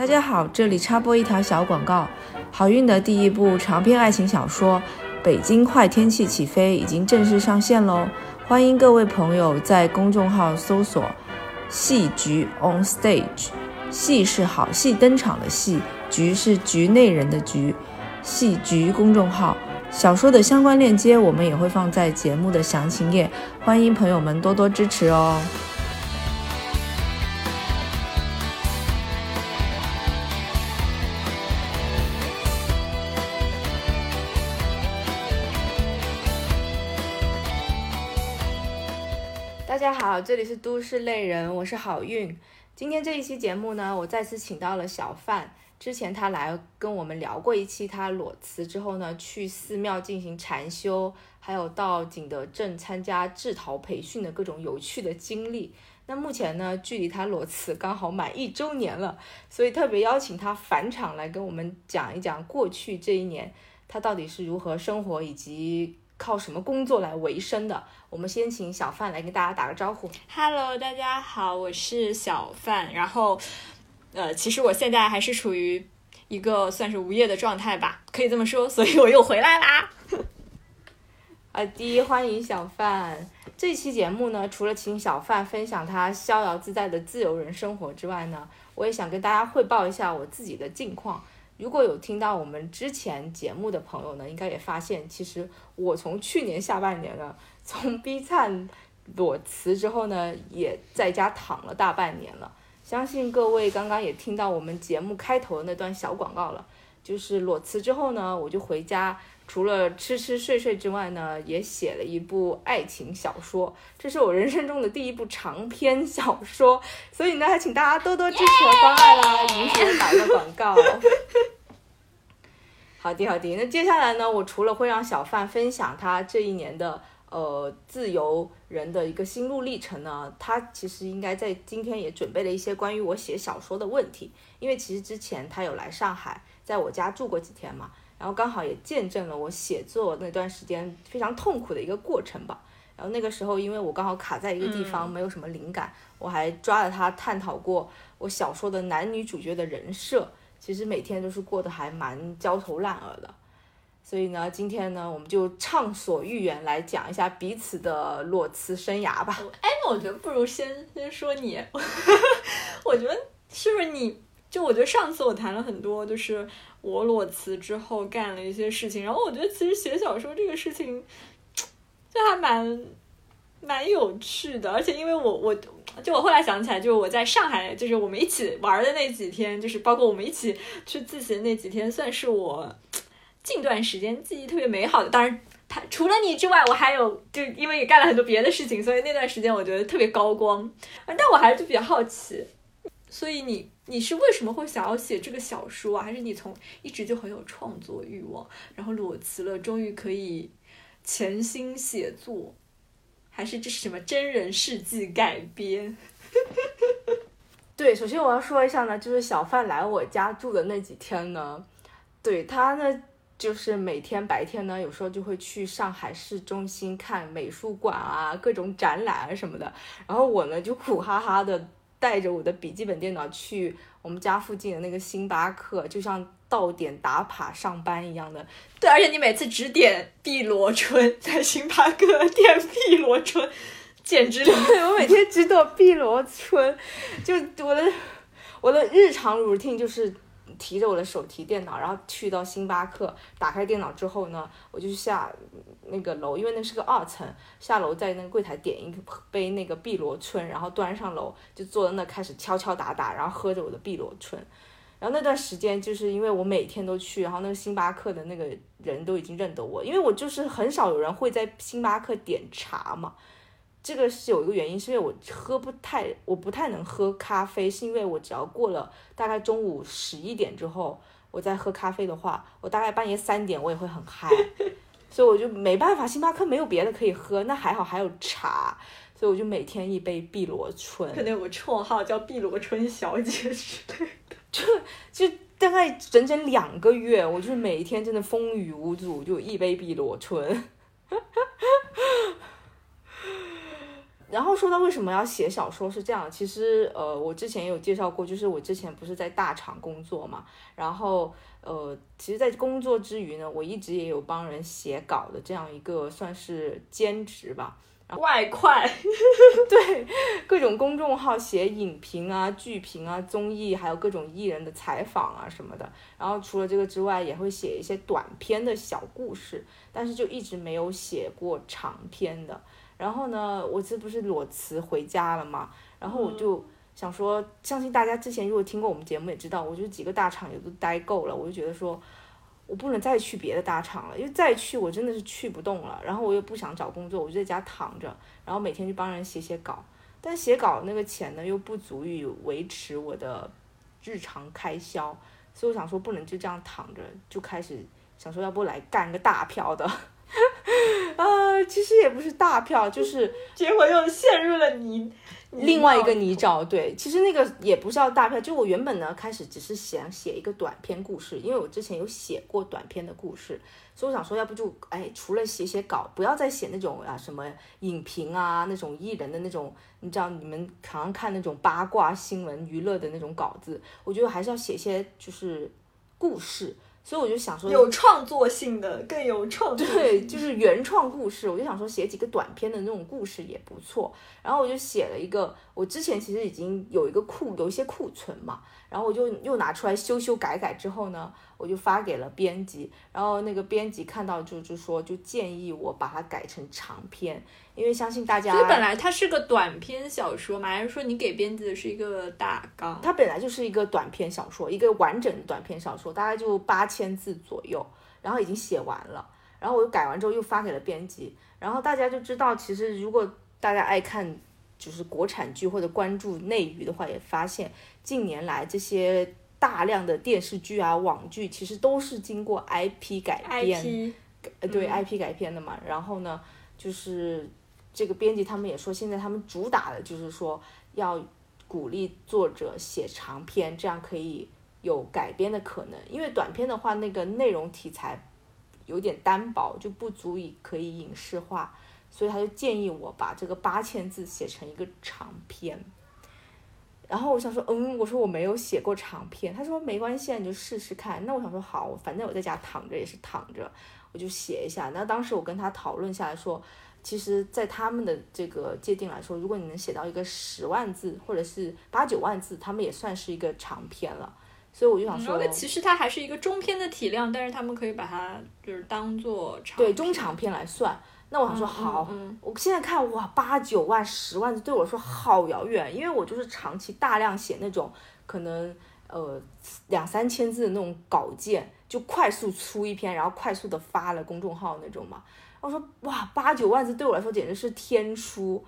大家好，这里插播一条小广告。好运的第一部长篇爱情小说《北京坏天气起飞》已经正式上线喽！欢迎各位朋友在公众号搜索“戏局 on stage”，戏是好戏登场的戏，局是局内人的局。戏局公众号小说的相关链接我们也会放在节目的详情页，欢迎朋友们多多支持哦。这里是都市丽人，我是好运。今天这一期节目呢，我再次请到了小范。之前他来跟我们聊过一期，他裸辞之后呢，去寺庙进行禅修，还有到景德镇参加制陶培训的各种有趣的经历。那目前呢，距离他裸辞刚好满一周年了，所以特别邀请他返场来跟我们讲一讲过去这一年他到底是如何生活，以及靠什么工作来维生的。我们先请小范来跟大家打个招呼。Hello，大家好，我是小范。然后，呃，其实我现在还是处于一个算是无业的状态吧，可以这么说，所以我又回来啦。啊，第一欢迎小范。这期节目呢，除了请小范分享他逍遥自在的自由人生活之外呢，我也想跟大家汇报一下我自己的近况。如果有听到我们之前节目的朋友呢，应该也发现，其实我从去年下半年呢，从 B 站裸辞之后呢，也在家躺了大半年了。相信各位刚刚也听到我们节目开头的那段小广告了，就是裸辞之后呢，我就回家。除了吃吃睡睡之外呢，也写了一部爱情小说，这是我人生中的第一部长篇小说，所以呢，还请大家多多支持和关爱啦，允许我打个广告。好的，好的。那接下来呢，我除了会让小范分享他这一年的呃自由人的一个心路历程呢，他其实应该在今天也准备了一些关于我写小说的问题，因为其实之前他有来上海，在我家住过几天嘛。然后刚好也见证了我写作那段时间非常痛苦的一个过程吧。然后那个时候，因为我刚好卡在一个地方，没有什么灵感，我还抓着他探讨过我小说的男女主角的人设，其实每天都是过得还蛮焦头烂额的。所以呢，今天呢，我们就畅所欲言来讲一下彼此的裸辞生涯吧。哎，那我觉得不如先先说你，我觉得是不是你？就我觉得上次我谈了很多，就是我裸辞之后干了一些事情，然后我觉得其实写小说这个事情，就还蛮蛮有趣的，而且因为我我就我后来想起来，就是我在上海，就是我们一起玩的那几天，就是包括我们一起去自习的那几天，算是我近段时间记忆特别美好的。当然，他除了你之外，我还有就因为也干了很多别的事情，所以那段时间我觉得特别高光。但我还是就比较好奇，所以你。你是为什么会想要写这个小说啊？还是你从一直就很有创作欲望，然后裸辞了，终于可以潜心写作？还是这是什么真人事迹改编？对，首先我要说一下呢，就是小范来我家住的那几天呢，对他呢，就是每天白天呢，有时候就会去上海市中心看美术馆啊，各种展览啊什么的，然后我呢就苦哈哈的。带着我的笔记本电脑去我们家附近的那个星巴克，就像到点打卡上班一样的。对，而且你每次只点碧螺春，在星巴克 点碧螺春，简直 对我每天只点碧螺春，就我的我的日常 routine 就是提着我的手提电脑，然后去到星巴克，打开电脑之后呢，我就下。那个楼，因为那是个二层，下楼在那个柜台点一杯那个碧螺春，然后端上楼，就坐在那开始敲敲打打，然后喝着我的碧螺春。然后那段时间就是因为我每天都去，然后那个星巴克的那个人都已经认得我，因为我就是很少有人会在星巴克点茶嘛。这个是有一个原因，是因为我喝不太，我不太能喝咖啡，是因为我只要过了大概中午十一点之后，我再喝咖啡的话，我大概半夜三点我也会很嗨。所以我就没办法，星巴克没有别的可以喝，那还好还有茶，所以我就每天一杯碧螺春。可能有个绰号叫碧螺春小姐之类的。就就大概整整两个月，我就是每一天真的风雨无阻，就一杯碧螺春。然后说到为什么要写小说是这样，其实呃，我之前也有介绍过，就是我之前不是在大厂工作嘛，然后呃，其实，在工作之余呢，我一直也有帮人写稿的这样一个算是兼职吧。外快，对各种公众号写影评啊、剧评啊、综艺，还有各种艺人的采访啊什么的。然后除了这个之外，也会写一些短篇的小故事，但是就一直没有写过长篇的。然后呢，我这不是裸辞回家了嘛？然后我就想说，相信大家之前如果听过我们节目也知道，我就几个大厂也都待够了，我就觉得说。我不能再去别的大厂了，因为再去我真的是去不动了。然后我又不想找工作，我就在家躺着，然后每天去帮人写写稿。但写稿那个钱呢，又不足以维持我的日常开销，所以我想说不能就这样躺着，就开始想说要不来干个大票的。啊，其实也不是大票，就是结果又陷入了泥另外一个泥沼。对，其实那个也不是要大票，就我原本呢开始只是想写一个短篇故事，因为我之前有写过短篇的故事，所以我想说，要不就哎，除了写写稿，不要再写那种啊什么影评啊那种艺人的那种，你知道你们常常看那种八卦新闻娱乐的那种稿子，我觉得还是要写一些就是故事。所以我就想说，有创作性的更有创作，对，就是原创故事。我就想说，写几个短篇的那种故事也不错。然后我就写了一个，我之前其实已经有一个库，有一些库存嘛。然后我就又拿出来修修改改之后呢，我就发给了编辑。然后那个编辑看到就就说，就建议我把它改成长篇。因为相信大家，所以本来它是个短篇小说嘛，还是说你给编辑的是一个大纲？它本来就是一个短篇小说，一个完整的短篇小说，大概就八千字左右，然后已经写完了，然后我又改完之后又发给了编辑，然后大家就知道，其实如果大家爱看就是国产剧或者关注内娱的话，也发现近年来这些大量的电视剧啊、网剧，其实都是经过 IP 改编，呃，对 IP 改编的嘛，然后呢，就是。这个编辑他们也说，现在他们主打的就是说要鼓励作者写长篇，这样可以有改编的可能。因为短篇的话，那个内容题材有点单薄，就不足以可以影视化，所以他就建议我把这个八千字写成一个长篇。然后我想说，嗯，我说我没有写过长篇，他说没关系，你就试试看。那我想说好，反正我在家躺着也是躺着，我就写一下。那当时我跟他讨论下来说。其实，在他们的这个界定来说，如果你能写到一个十万字或者是八九万字，他们也算是一个长篇了。所以我就想说，其实它还是一个中篇的体量，但是他们可以把它就是当做长对中长篇来算。那我想说，好，我现在看哇，八九万、十万字对我说好遥远，因为我就是长期大量写那种可能呃两三千字的那种稿件，就快速出一篇，然后快速的发了公众号那种嘛。我说哇，八九万字对我来说简直是天书，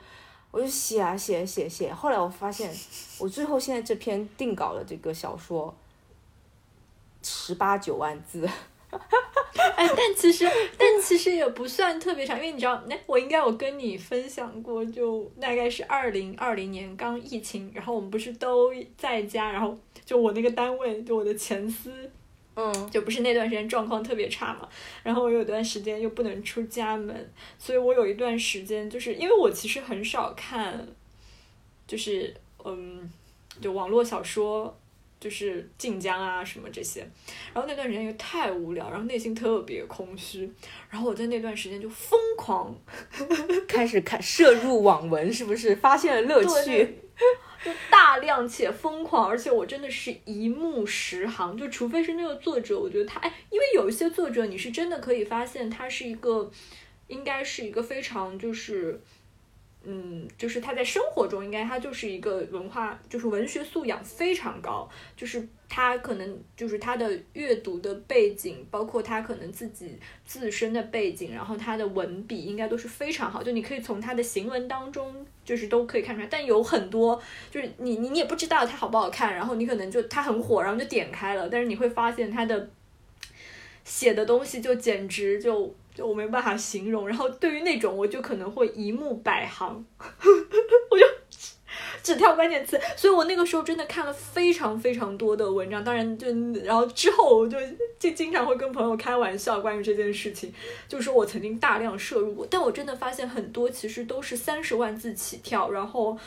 我就写啊写写写。后来我发现，我最后现在这篇定稿的这个小说，十八九万字。哎，但其实但其实也不算特别长，因为你知道，那我应该我跟你分享过，就大概是二零二零年刚疫情，然后我们不是都在家，然后就我那个单位，就我的前司。嗯，就不是那段时间状况特别差嘛，然后我有段时间又不能出家门，所以我有一段时间就是因为我其实很少看，就是嗯，就网络小说，就是晋江啊什么这些，然后那段时间又太无聊，然后内心特别空虚，然后我在那段时间就疯狂 开始看摄入网文，是不是发现了乐趣？就大量且疯狂，而且我真的是一目十行，就除非是那个作者，我觉得他哎，因为有一些作者，你是真的可以发现他是一个，应该是一个非常就是。嗯，就是他在生活中，应该他就是一个文化，就是文学素养非常高，就是他可能就是他的阅读的背景，包括他可能自己自身的背景，然后他的文笔应该都是非常好，就你可以从他的行文当中，就是都可以看出来。但有很多就是你你你也不知道他好不好看，然后你可能就他很火，然后就点开了，但是你会发现他的写的东西就简直就。就我没办法形容，然后对于那种我就可能会一目百行，我就只挑关键词，所以我那个时候真的看了非常非常多的文章。当然，就然后之后我就就经常会跟朋友开玩笑关于这件事情，就是说我曾经大量摄入过，但我真的发现很多其实都是三十万字起跳，然后。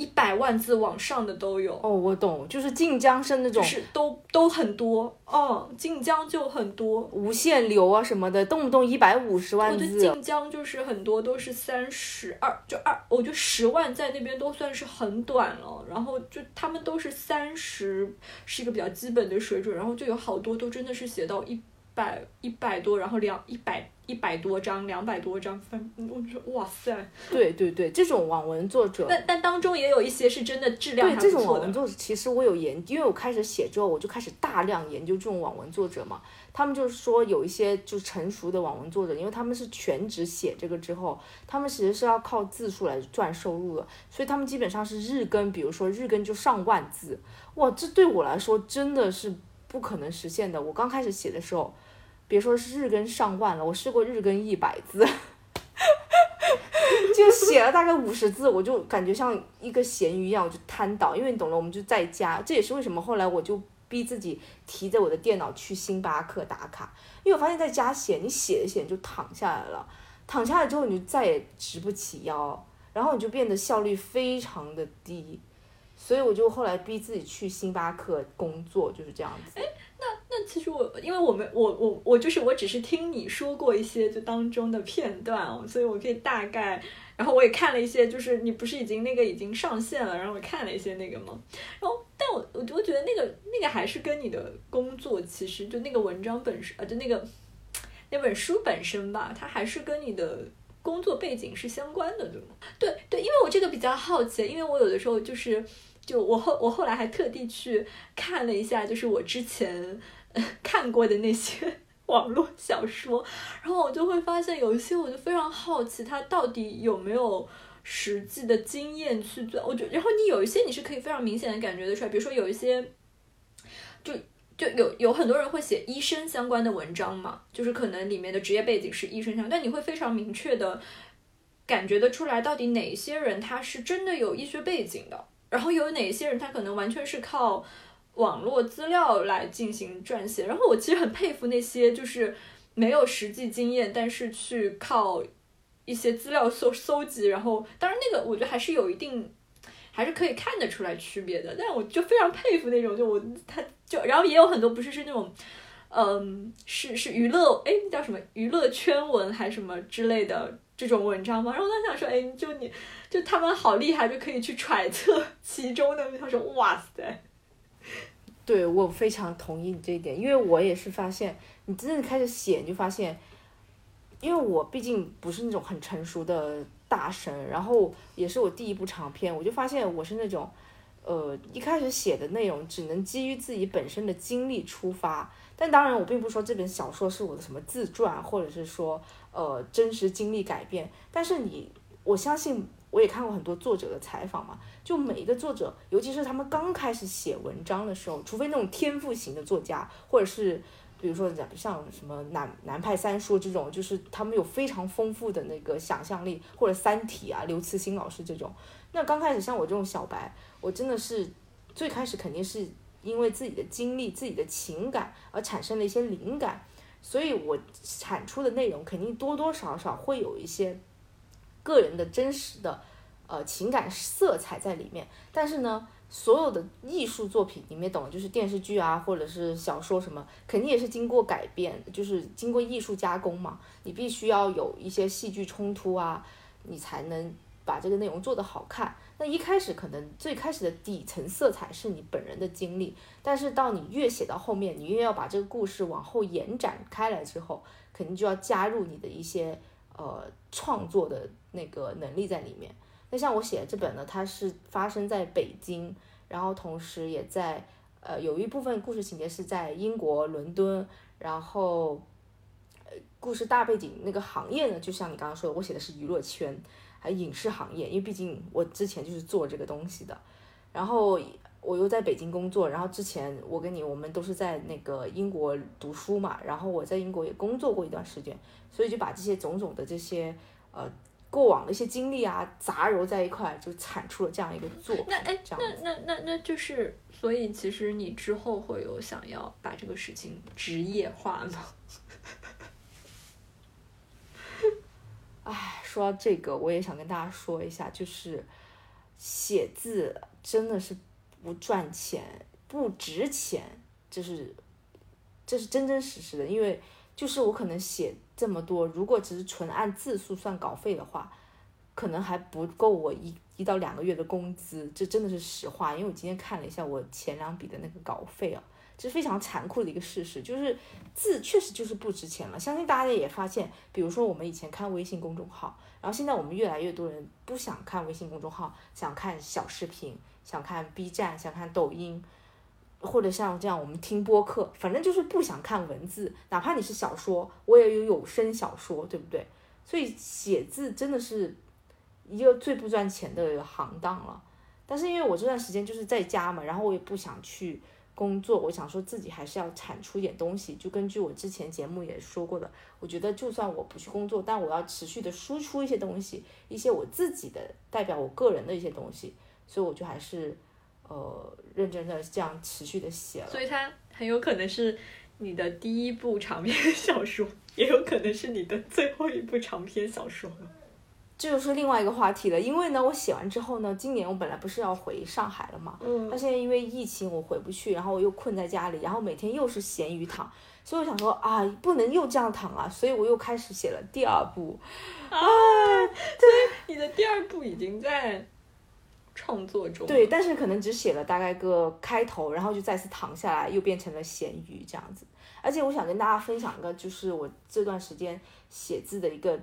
一百万字往上的都有哦，我懂，就是晋江是那种，是都都很多哦，晋江就很多，无限流啊什么的，动不动一百五十万字。我觉得晋江就是很多都是三十二，就二，我觉得十万在那边都算是很短了。然后就他们都是三十，是一个比较基本的水准。然后就有好多都真的是写到一百一百多，然后两一百。一百多张，两百多张，分，我觉得哇塞，对对对，这种网文作者，但但当中也有一些是真的质量对这种网文作者，其实我有研，因为我开始写之后，我就开始大量研究这种网文作者嘛。他们就是说有一些就成熟的网文作者，因为他们是全职写这个之后，他们其实是要靠字数来赚收入的，所以他们基本上是日更，比如说日更就上万字，哇，这对我来说真的是不可能实现的。我刚开始写的时候。别说是日更上万了，我试过日更一百字，就写了大概五十字，我就感觉像一个咸鱼一样，我就瘫倒。因为你懂了，我们就在家，这也是为什么后来我就逼自己提着我的电脑去星巴克打卡，因为我发现在家写，你写着写就躺下来了，躺下来之后你就再也直不起腰，然后你就变得效率非常的低，所以我就后来逼自己去星巴克工作，就是这样子。哎那那其实我，因为我们我我我就是我只是听你说过一些就当中的片段哦，所以我可以大概，然后我也看了一些，就是你不是已经那个已经上线了，然后我看了一些那个吗？然后但我我我觉得那个那个还是跟你的工作其实就那个文章本身啊，就那个那本书本身吧，它还是跟你的工作背景是相关的，对吗？对对，因为我这个比较好奇，因为我有的时候就是。就我后我后来还特地去看了一下，就是我之前看过的那些 网络小说，然后我就会发现有一些我就非常好奇，他到底有没有实际的经验去做。我觉然后你有一些你是可以非常明显的感觉得出来，比如说有一些，就就有有很多人会写医生相关的文章嘛，就是可能里面的职业背景是医生相关，但你会非常明确的感觉得出来，到底哪些人他是真的有医学背景的。然后有哪些人，他可能完全是靠网络资料来进行撰写。然后我其实很佩服那些就是没有实际经验，但是去靠一些资料搜搜集。然后当然那个我觉得还是有一定，还是可以看得出来区别的。但我就非常佩服那种，就我他就然后也有很多不是是那种，嗯，是是娱乐，哎，叫什么娱乐圈文还是什么之类的。这种文章吗？然后他想说，哎，就你就他们好厉害，就可以去揣测 其中的。他说，哇塞，对我非常同意你这一点，因为我也是发现，你真正开始写，你就发现，因为我毕竟不是那种很成熟的大神，然后也是我第一部长篇，我就发现我是那种，呃，一开始写的内容只能基于自己本身的经历出发，但当然我并不是说这本小说是我的什么自传，或者是说。呃，真实经历改变，但是你，我相信我也看过很多作者的采访嘛，就每一个作者，尤其是他们刚开始写文章的时候，除非那种天赋型的作家，或者是比如说像什么南南派三叔这种，就是他们有非常丰富的那个想象力，或者三体啊，刘慈欣老师这种，那刚开始像我这种小白，我真的是最开始肯定是因为自己的经历、自己的情感而产生了一些灵感。所以，我产出的内容肯定多多少少会有一些个人的真实的呃情感色彩在里面。但是呢，所有的艺术作品里面，懂就是电视剧啊，或者是小说什么，肯定也是经过改变，就是经过艺术加工嘛。你必须要有一些戏剧冲突啊，你才能把这个内容做得好看。那一开始可能最开始的底层色彩是你本人的经历，但是到你越写到后面，你越要把这个故事往后延展开来之后，肯定就要加入你的一些呃创作的那个能力在里面。那像我写的这本呢，它是发生在北京，然后同时也在呃有一部分故事情节是在英国伦敦，然后呃故事大背景那个行业呢，就像你刚刚说的，我写的是娱乐圈。还有影视行业，因为毕竟我之前就是做这个东西的，然后我又在北京工作，然后之前我跟你我们都是在那个英国读书嘛，然后我在英国也工作过一段时间，所以就把这些种种的这些呃过往的一些经历啊杂糅在一块，就产出了这样一个作品。那哎，这那样子那那那就是，所以其实你之后会有想要把这个事情职业化吗？哎，说到这个，我也想跟大家说一下，就是写字真的是不赚钱、不值钱，这是这是真真实实的。因为就是我可能写这么多，如果只是纯按字数算稿费的话，可能还不够我一一到两个月的工资，这真的是实话。因为我今天看了一下我前两笔的那个稿费啊，这是非常残酷的一个事实，就是字确实就是不值钱了。相信大家也发现，比如说我们以前看微信公众号，然后现在我们越来越多人不想看微信公众号，想看小视频，想看 B 站，想看抖音。或者像这样，我们听播客，反正就是不想看文字，哪怕你是小说，我也有有声小说，对不对？所以写字真的是一个最不赚钱的行当了。但是因为我这段时间就是在家嘛，然后我也不想去工作，我想说自己还是要产出一点东西。就根据我之前节目也说过的，我觉得就算我不去工作，但我要持续的输出一些东西，一些我自己的代表我个人的一些东西，所以我就还是呃认真的这样持续的写了。所以它很有可能是你的第一部长篇小说，也有可能是你的最后一部长篇小说。这就是另外一个话题了，因为呢，我写完之后呢，今年我本来不是要回上海了嘛，嗯但现在因为疫情我回不去，然后我又困在家里，然后每天又是咸鱼躺，所以我想说啊，不能又这样躺啊，所以我又开始写了第二部。你的第二部已经在创作中。对，，但是可能只写了大概个开头，然后就再次躺下来，又变成了咸鱼这样子。而且我想跟大家分享一个，就是我这段时间写字的一个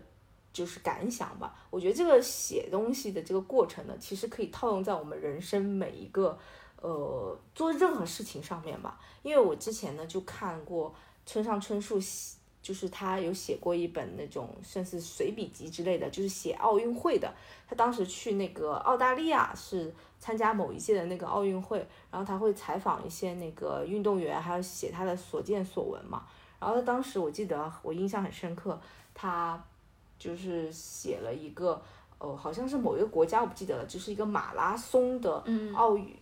就是感想吧。我觉得这个写东西的这个过程呢，其实可以套用在我们人生每一个呃做任何事情上面吧。因为我之前呢就看过村上春树写。就是他有写过一本那种算是随笔集之类的，就是写奥运会的。他当时去那个澳大利亚是参加某一届的那个奥运会，然后他会采访一些那个运动员，还有写他的所见所闻嘛。然后他当时我记得我印象很深刻，他就是写了一个哦，好像是某一个国家我不记得了，就是一个马拉松的嗯奥运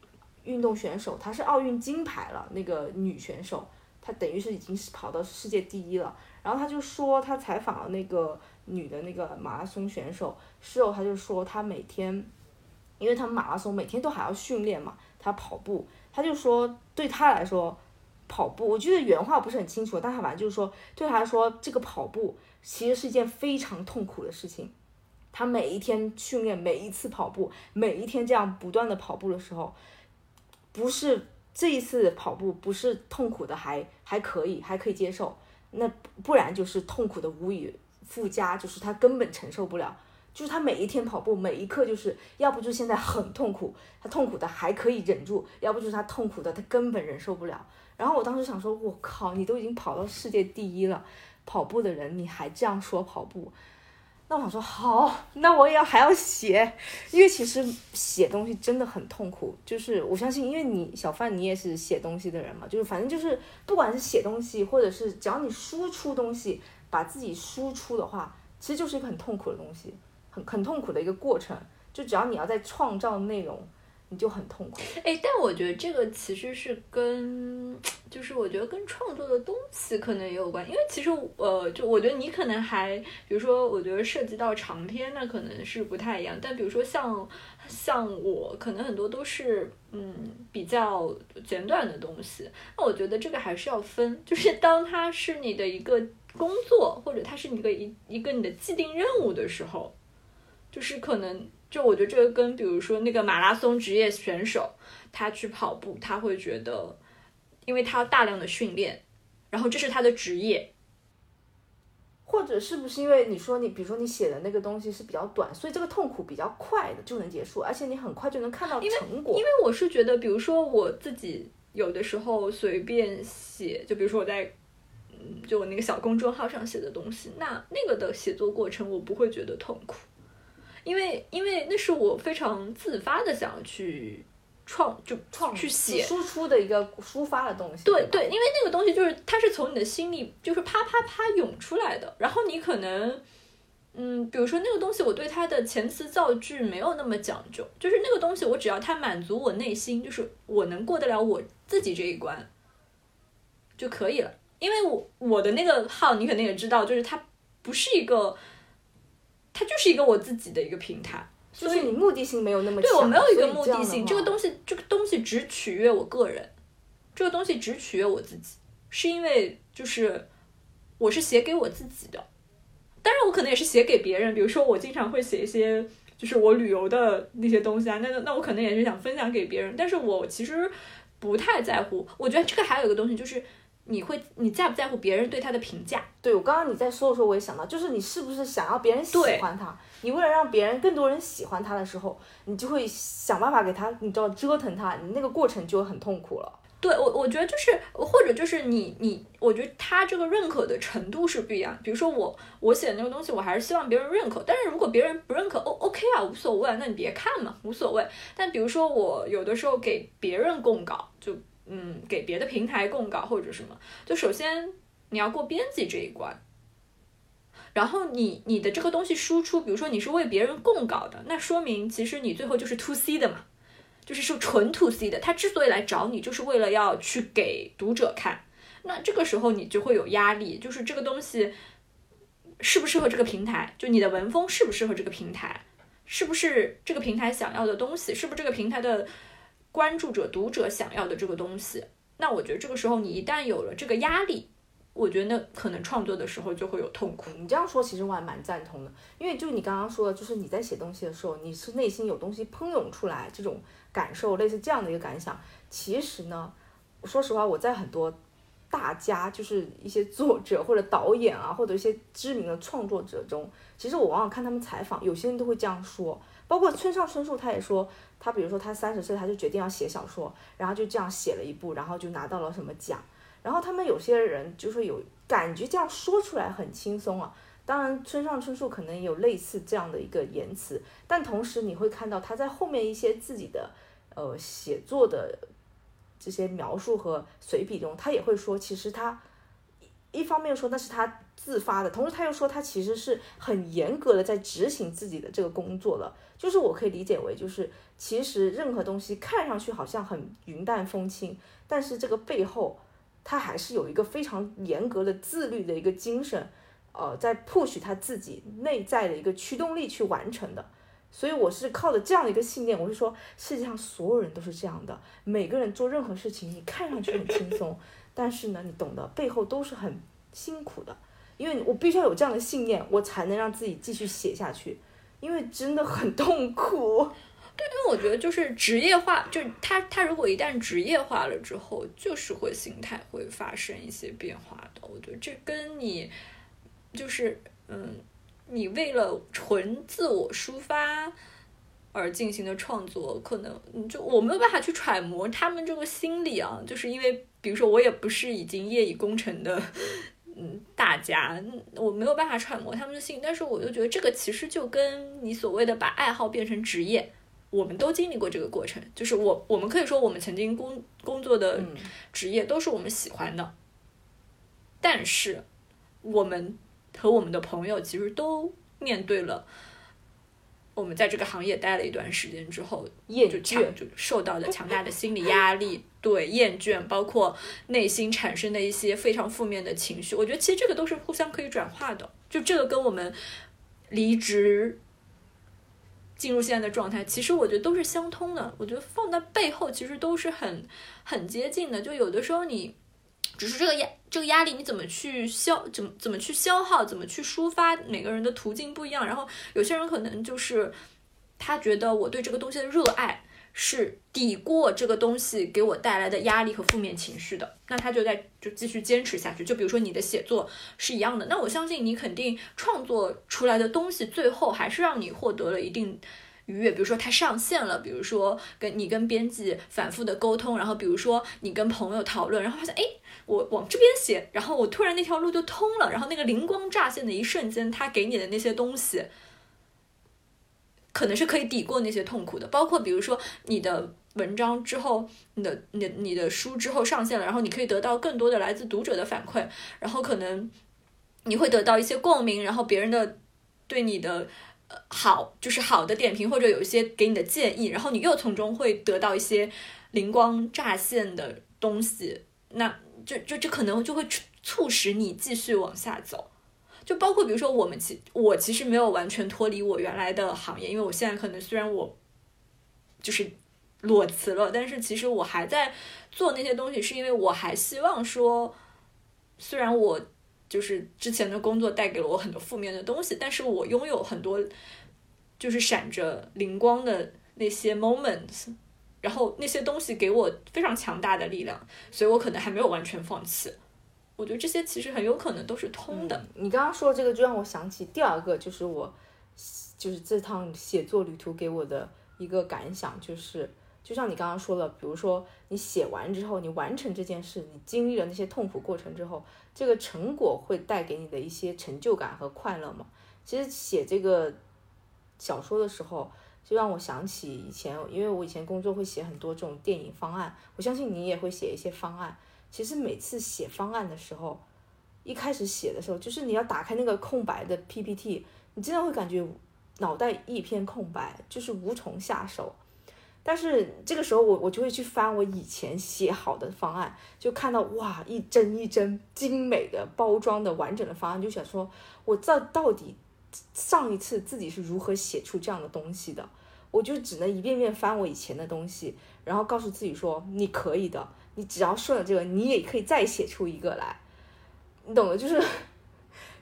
运动选手，她是奥运金牌了，那个女选手，她等于是已经是跑到世界第一了。然后他就说，他采访了那个女的那个马拉松选手，事后他就说，他每天，因为他们马拉松每天都还要训练嘛，他跑步，他就说对他来说，跑步，我记得原话不是很清楚，但他反正就是说，对他来说，这个跑步其实是一件非常痛苦的事情。他每一天训练，每一次跑步，每一天这样不断的跑步的时候，不是这一次跑步不是痛苦的还还可以还可以接受，那不然就是痛苦的无以复加，就是他根本承受不了。就是他每一天跑步，每一刻就是要不就现在很痛苦，他痛苦的还可以忍住，要不就是他痛苦的他根本忍受不了。然后我当时想说，我靠，你都已经跑到世界第一了，跑步的人你还这样说跑步？那我想说好，那我也要还要写，因为其实写东西真的很痛苦。就是我相信，因为你小范你也是写东西的人嘛，就是反正就是不管是写东西，或者是只要你输出东西，把自己输出的话，其实就是一个很痛苦的东西，很很痛苦的一个过程。就只要你要在创造内容，你就很痛苦。哎，但我觉得这个其实是跟，就是我觉得跟创作的东西可能也有关，因为其实呃，就我觉得你可能还，比如说，我觉得涉及到长篇，那可能是不太一样。但比如说像像我，可能很多都是嗯比较简短的东西，那我觉得这个还是要分，就是当它是你的一个工作，或者它是你的一一个你的既定任务的时候，就是可能。就我觉得这个跟比如说那个马拉松职业选手，他去跑步，他会觉得，因为他要大量的训练，然后这是他的职业，或者是不是因为你说你，比如说你写的那个东西是比较短，所以这个痛苦比较快的就能结束，而且你很快就能看到成果。因为我是觉得，比如说我自己有的时候随便写，就比如说我在，嗯，就我那个小公众号上写的东西，那那个的写作过程我不会觉得痛苦，因为因为那是我非常自发的想要去创就创去写。输出的一个抒发的东西。吧对对，因为那个东西就是它是从你的心里就是啪啪啪涌出来的，然后你可能嗯，比如说那个东西，我对它的遣词造句没有那么讲究，就是那个东西，我只要它满足我内心，就是我能过得了我自己这一关就可以了。因为我我的那个号，你肯定也知道，就是它不是一个，它就是一个我自己的一个平台，所以你目的性没有那么对我没有一个目目的性，这个东西这个东西只取悦我个人，这个东西只取悦我自己，是因为就是我是写给我自己的。当然，我可能也是写给别人，比如说我经常会写一些，就是我旅游的那些东西啊，那那我可能也是想分享给别人，但是我其实不太在乎。我觉得这个还有一个东西，就是你会你在不在乎别人对他的评价？对我刚刚你在说的时候，我也想到，就是你是不是想要别人喜欢他？你为了让别人更多人喜欢他的时候，你就会想办法给他，你知道折腾他，你那个过程就很痛苦了。对我，我觉得就是，或者就是你你，我觉得他这个认可的程度是不一样。比如说我我写的那个东西，我还是希望别人认可。但是如果别人不认可，O OK 啊，无所谓，那你别看嘛，无所谓。但比如说我有的时候给别人供稿，就嗯给别的平台供稿或者什么，就首先你要过编辑这一关，然后你你的这个东西输出，比如说你是为别人供稿的，那说明其实你最后就是 To C 的嘛。就是说纯 to C 的，他之所以来找你，就是为了要去给读者看。那这个时候你就会有压力，就是这个东西适不适合这个平台？就你的文风适不适合这个平台？是不是这个平台想要的东西？是不是这个平台的关注者、读者想要的这个东西？那我觉得这个时候你一旦有了这个压力。我觉得可能创作的时候就会有痛苦。你这样说其实我还蛮赞同的，因为就你刚刚说的，就是你在写东西的时候，你是内心有东西喷涌出来，这种感受，类似这样的一个感想。其实呢，说实话，我在很多大家，就是一些作者或者导演啊，或者一些知名的创作者中，其实我往往看他们采访，有些人都会这样说。包括村上春树，他也说，他比如说他三十岁，他就决定要写小说，然后就这样写了一部，然后就拿到了什么奖。然后他们有些人就是有感觉这样说出来很轻松啊，当然村上春树可能有类似这样的一个言辞，但同时你会看到他在后面一些自己的呃写作的这些描述和随笔中，他也会说，其实他一方面说那是他自发的，同时他又说他其实是很严格的在执行自己的这个工作了，就是我可以理解为就是其实任何东西看上去好像很云淡风轻，但是这个背后。他还是有一个非常严格的自律的一个精神，呃，在 push 他自己内在的一个驱动力去完成的。所以我是靠着这样的一个信念，我是说世界上所有人都是这样的，每个人做任何事情，你看上去很轻松，但是呢，你懂得背后都是很辛苦的。因为我必须要有这样的信念，我才能让自己继续写下去，因为真的很痛苦。对，因为我觉得就是职业化，就是他他如果一旦职业化了之后，就是会心态会发生一些变化的。我觉得这跟你就是嗯，你为了纯自我抒发而进行的创作，可能就我没有办法去揣摩他们这个心理啊。就是因为比如说我也不是已经业已功成的嗯大家，我没有办法揣摩他们的心。但是我就觉得这个其实就跟你所谓的把爱好变成职业。我们都经历过这个过程，就是我，我们可以说我们曾经工工作的职业都是我们喜欢的，但是我们和我们的朋友其实都面对了，我们在这个行业待了一段时间之后，厌倦，就受到的强大的心理压力，对厌倦，包括内心产生的一些非常负面的情绪，我觉得其实这个都是互相可以转化的，就这个跟我们离职。进入现在的状态，其实我觉得都是相通的。我觉得放在背后，其实都是很很接近的。就有的时候你只是这个压这个压力，你怎么去消，怎么怎么去消耗，怎么去抒发，每个人的途径不一样。然后有些人可能就是他觉得我对这个东西的热爱。是抵过这个东西给我带来的压力和负面情绪的，那他就在就继续坚持下去。就比如说你的写作是一样的，那我相信你肯定创作出来的东西最后还是让你获得了一定愉悦。比如说它上线了，比如说跟你跟编辑反复的沟通，然后比如说你跟朋友讨论，然后发现哎，我往这边写，然后我突然那条路就通了，然后那个灵光乍现的一瞬间，他给你的那些东西。可能是可以抵过那些痛苦的，包括比如说你的文章之后，你的、你、的你的书之后上线了，然后你可以得到更多的来自读者的反馈，然后可能你会得到一些共鸣，然后别人的对你的好，就是好的点评，或者有一些给你的建议，然后你又从中会得到一些灵光乍现的东西，那就就这可能就会促使你继续往下走。就包括比如说我们其我其实没有完全脱离我原来的行业，因为我现在可能虽然我就是裸辞了，但是其实我还在做那些东西，是因为我还希望说，虽然我就是之前的工作带给了我很多负面的东西，但是我拥有很多就是闪着灵光的那些 moments，然后那些东西给我非常强大的力量，所以我可能还没有完全放弃。我觉得这些其实很有可能都是通的。你刚刚说的这个，就让我想起第二个，就是我，就是这趟写作旅途给我的一个感想，就是就像你刚刚说的，比如说你写完之后，你完成这件事，你经历了那些痛苦过程之后，这个成果会带给你的一些成就感和快乐嘛？其实写这个小说的时候，就让我想起以前，因为我以前工作会写很多这种电影方案，我相信你也会写一些方案。其实每次写方案的时候，一开始写的时候，就是你要打开那个空白的 PPT，你真的会感觉脑袋一片空白，就是无从下手。但是这个时候，我我就会去翻我以前写好的方案，就看到哇，一帧一帧精美的包装的完整的方案，就想说，我这到底上一次自己是如何写出这样的东西的？我就只能一遍遍翻我以前的东西，然后告诉自己说，你可以的。你只要顺了这个，你也可以再写出一个来，你懂的，就是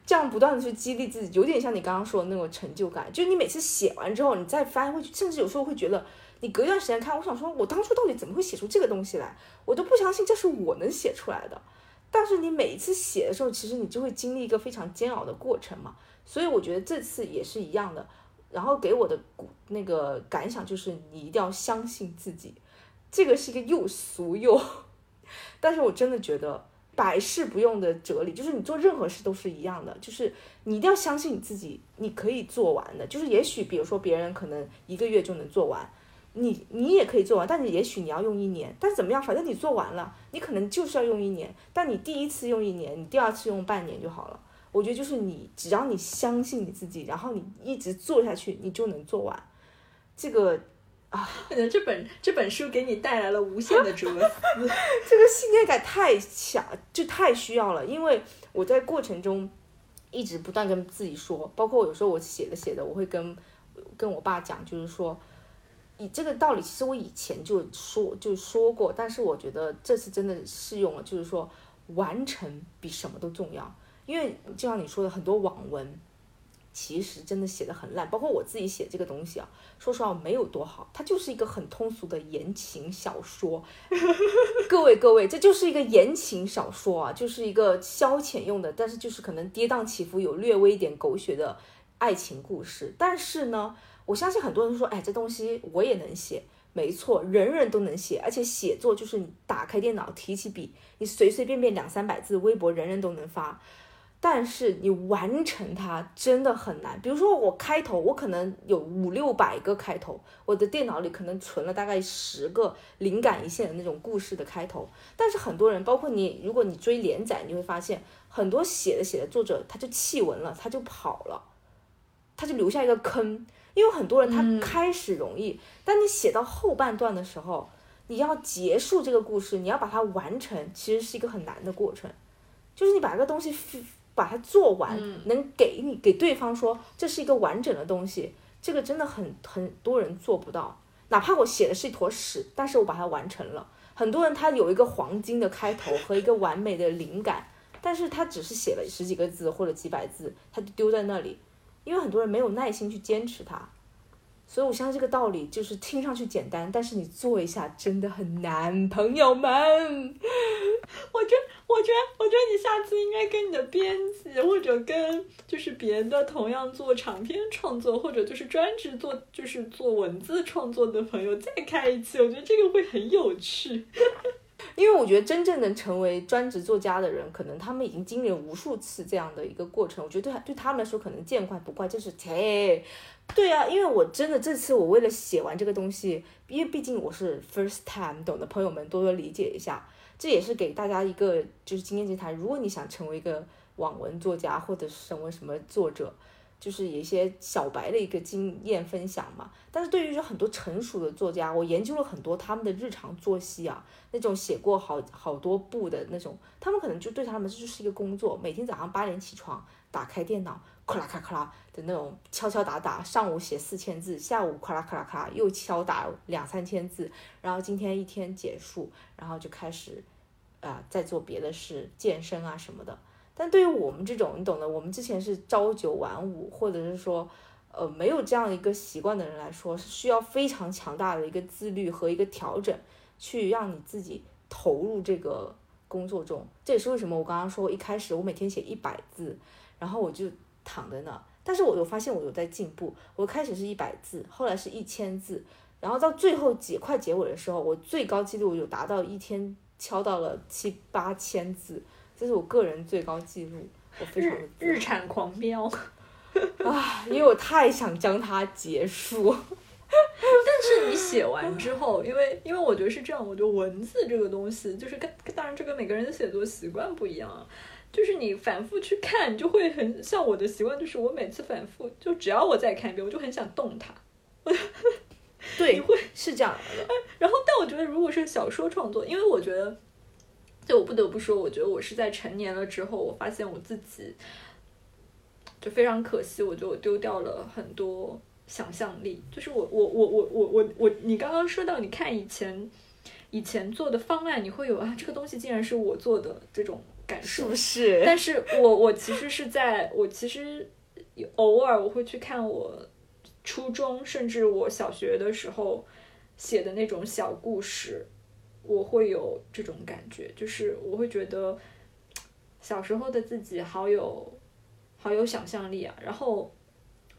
这样不断的去激励自己，有点像你刚刚说的那种成就感。就你每次写完之后，你再翻，会甚至有时候会觉得，你隔一段时间看，我想说，我当初到底怎么会写出这个东西来？我都不相信这是我能写出来的。但是你每一次写的时候，其实你就会经历一个非常煎熬的过程嘛。所以我觉得这次也是一样的。然后给我的那个感想就是，你一定要相信自己。这个是一个又俗又，但是我真的觉得百试不用的哲理，就是你做任何事都是一样的，就是你一定要相信你自己，你可以做完的。就是也许比如说别人可能一个月就能做完，你你也可以做完，但是也许你要用一年。但是怎么样，反正你做完了，你可能就是要用一年。但你第一次用一年，你第二次用半年就好了。我觉得就是你只要你相信你自己，然后你一直做下去，你就能做完。这个。啊，可能这本这本书给你带来了无限的哲思，这个信念感太强，就太需要了。因为我在过程中一直不断跟自己说，包括有时候我写着写着，我会跟跟我爸讲，就是说，以这个道理，其实我以前就说就说过，但是我觉得这次真的适用了，就是说，完成比什么都重要。因为就像你说的，很多网文。其实真的写的很烂，包括我自己写这个东西啊，说实话没有多好，它就是一个很通俗的言情小说。各位各位，这就是一个言情小说啊，就是一个消遣用的，但是就是可能跌宕起伏，有略微一点狗血的爱情故事。但是呢，我相信很多人说，哎，这东西我也能写，没错，人人都能写，而且写作就是你打开电脑，提起笔，你随随便便两三百字，微博人人都能发。但是你完成它真的很难。比如说我开头，我可能有五六百个开头，我的电脑里可能存了大概十个灵感一线的那种故事的开头。但是很多人，包括你，如果你追连载，你会发现很多写的写的作者他就弃文了，他就跑了，他就留下一个坑。因为很多人他开始容易，但你写到后半段的时候，你要结束这个故事，你要把它完成，其实是一个很难的过程。就是你把这个东西。把它做完，能给你给对方说这是一个完整的东西，这个真的很很多人做不到。哪怕我写的是一坨屎，但是我把它完成了。很多人他有一个黄金的开头和一个完美的灵感，但是他只是写了十几个字或者几百字，他就丢在那里，因为很多人没有耐心去坚持它。所以我相信这个道理就是听上去简单，但是你做一下真的很难，朋友们。我觉得，我觉得，我觉得你下次应该跟你的编辑，或者跟就是别的同样做长篇创作，或者就是专职做就是做文字创作的朋友再开一期，我觉得这个会很有趣。因为我觉得真正能成为专职作家的人，可能他们已经经历了无数次这样的一个过程。我觉得对对他们来说，可能见怪不怪，就是切。对啊，因为我真的这次我为了写完这个东西，因为毕竟我是 first time，懂的朋友们多多理解一下。这也是给大家一个就是经验之谈。如果你想成为一个网文作家或者成为什么作者，就是有一些小白的一个经验分享嘛。但是对于很多成熟的作家，我研究了很多他们的日常作息啊，那种写过好好多部的那种，他们可能就对他们这就是一个工作，每天早上八点起床，打开电脑，咔啦咔咔啦的那种敲敲打打，上午写四千字，下午咔啦咔啦咔又敲打两三千字，然后今天一天结束，然后就开始啊再做别的事，健身啊什么的。但对于我们这种，你懂的，我们之前是朝九晚五，或者是说。呃，没有这样一个习惯的人来说，是需要非常强大的一个自律和一个调整，去让你自己投入这个工作中。这也是为什么我刚刚说，一开始我每天写一百字，然后我就躺在那。但是我有发现我有在进步，我开始是一百字，后来是一千字，然后到最后结快结尾的时候，我最高记录有达到一天敲到了七八千字，这是我个人最高记录，我非常的日产狂飙。啊，因为我太想将它结束。但是你写完之后，因为因为我觉得是这样，我觉得文字这个东西，就是跟当然这跟每个人的写作习惯不一样啊。就是你反复去看，就会很像我的习惯，就是我每次反复，就只要我再看一遍，我就很想动它。对，你会是这样的。然后，但我觉得如果是小说创作，因为我觉得，就我不得不说，我觉得我是在成年了之后，我发现我自己。就非常可惜，我觉得我丢掉了很多想象力。就是我我我我我我我，你刚刚说到，你看以前以前做的方案，你会有啊，这个东西竟然是我做的这种感受，是不是？但是我我其实是在我其实偶尔我会去看我初中甚至我小学的时候写的那种小故事，我会有这种感觉，就是我会觉得小时候的自己好有。好有想象力啊！然后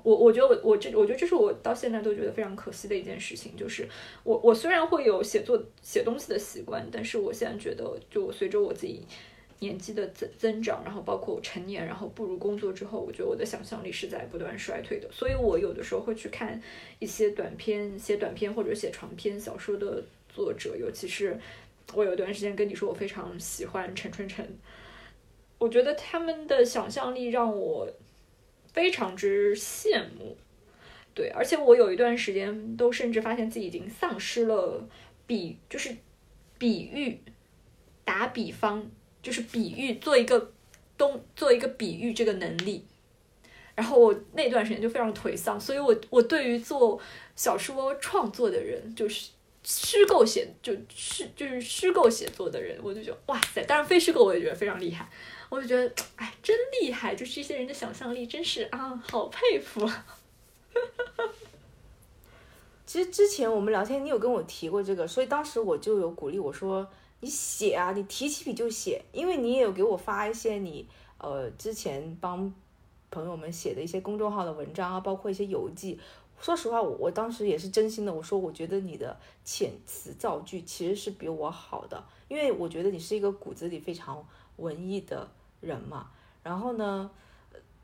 我我觉得我我这我觉得这是我到现在都觉得非常可惜的一件事情，就是我我虽然会有写作写东西的习惯，但是我现在觉得，就随着我自己年纪的增增长，然后包括我成年，然后步入工作之后，我觉得我的想象力是在不断衰退的。所以我有的时候会去看一些短篇写短篇或者写长篇小说的作者，尤其是我有一段时间跟你说我非常喜欢陈春成。我觉得他们的想象力让我非常之羡慕，对，而且我有一段时间都甚至发现自己已经丧失了比，就是比喻、打比方，就是比喻做一个东做一个比喻这个能力，然后我那段时间就非常颓丧，所以我我对于做小说创作的人就是。虚构写就虚就是虚构写作的人，我就觉得哇塞！当然非虚构我也觉得非常厉害，我就觉得哎真厉害，就是这些人的想象力真是啊好佩服。其实之前我们聊天，你有跟我提过这个，所以当时我就有鼓励我说你写啊，你提起笔就写，因为你也有给我发一些你呃之前帮朋友们写的一些公众号的文章啊，包括一些游记。说实话，我当时也是真心的。我说，我觉得你的遣词造句其实是比我好的，因为我觉得你是一个骨子里非常文艺的人嘛。然后呢，